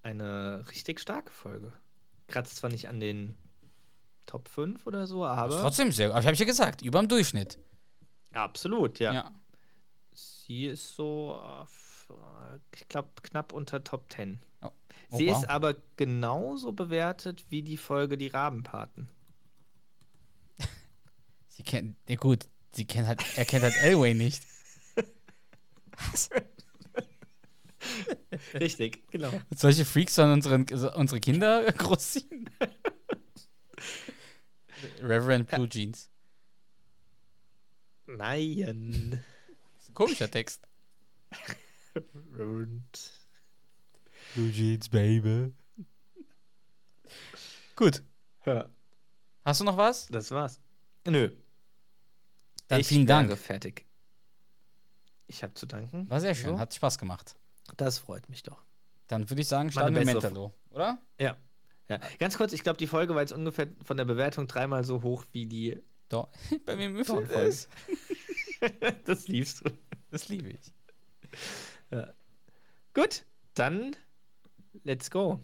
Eine richtig starke Folge. Kratzt zwar nicht an den Top 5 oder so, aber. trotzdem sehr, aber ich habe ja gesagt, über dem Durchschnitt. Absolut, ja. Ja. Sie ist so, äh, ich glaube, knapp unter Top 10. Oh. Oh, Sie wow. ist aber genauso bewertet wie die Folge Die Rabenpaten. Sie kennt, ja gut, sie kennt halt, er kennt halt Elway nicht. Richtig, genau. Und solche Freaks sollen unseren, unsere Kinder großziehen. Reverend Blue Jeans. Nein. Komischer Text. Und Blue Jeans, Baby. Gut. ja, Hast du noch was? das war's. Nö. Dann ich vielen Dank. fertig. Ich habe zu danken. War sehr schön, So. hat Spaß gemacht. Das freut mich doch. Dann würde ich sagen, starten wir Mentalo, oder? Ja. ja. Ganz kurz, ich glaube, die Folge war jetzt ungefähr von der Bewertung dreimal so hoch wie die. Doch. Bei mir Dawn-Folge. es. das liebst du. Das liebe ich. Gut, dann let's go.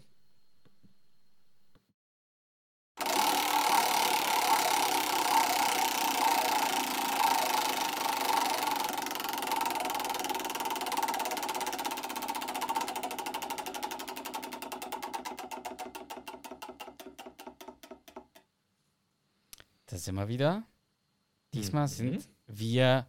da sind wir wieder. Diesmal sind wir,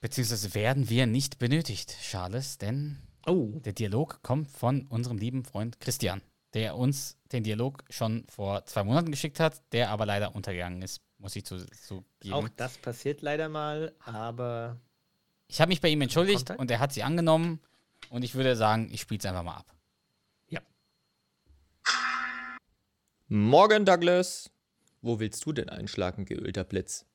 beziehungsweise werden wir nicht benötigt, Charles, denn Oh. der Dialog kommt von unserem lieben Freund Christian, der uns den Dialog schon vor zwei Monaten geschickt hat, der aber leider untergegangen ist, muss ich zugeben. Zu Auch das passiert leider mal, aber ich habe mich bei ihm entschuldigt Kommt halt. und er hat sie angenommen und ich würde sagen, ich spiele es einfach mal ab. ja. Morgen, Douglas. Wo willst du denn einschlagen, geölter Blitz?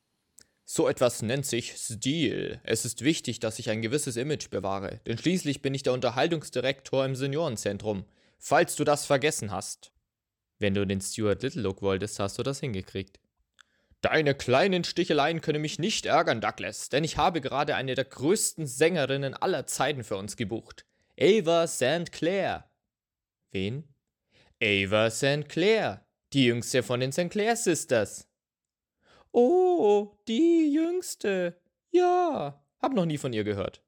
So etwas nennt sich Stil. Es ist wichtig, dass ich ein gewisses Image bewahre, denn schließlich bin ich der Unterhaltungsdirektor im Seniorenzentrum. Falls du das vergessen hast. Wenn du den Stuart Little Look wolltest, hast du das hingekriegt. Deine kleinen Sticheleien können mich nicht ärgern, Douglas, denn ich habe gerade eine der größten Sängerinnen aller Zeiten für uns gebucht. Ava St. Clair. Wen? Ava St. Clair, die jüngste von den St. Clair Sisters. Oh, die jüngste. Ja, hab noch nie von ihr gehört.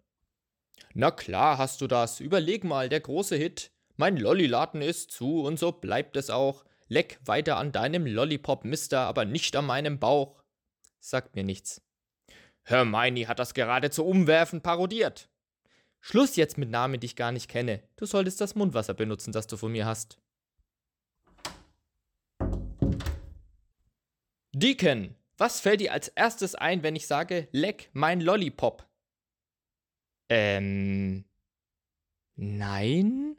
Na klar hast du das. Überleg mal, der große Hit. Mein Lolliladen ist zu und so bleibt es auch. Leck weiter an deinem Lollipop, Mister, aber nicht an meinem Bauch. Sagt mir nichts. Hermione hat das geradezu umwerfend parodiert. Schluss jetzt mit Namen, die ich gar nicht kenne. Du solltest das Mundwasser benutzen, das du von mir hast. Deacon, was fällt dir als erstes ein, wenn ich sage, leck mein Lollipop? Ähm. Nein?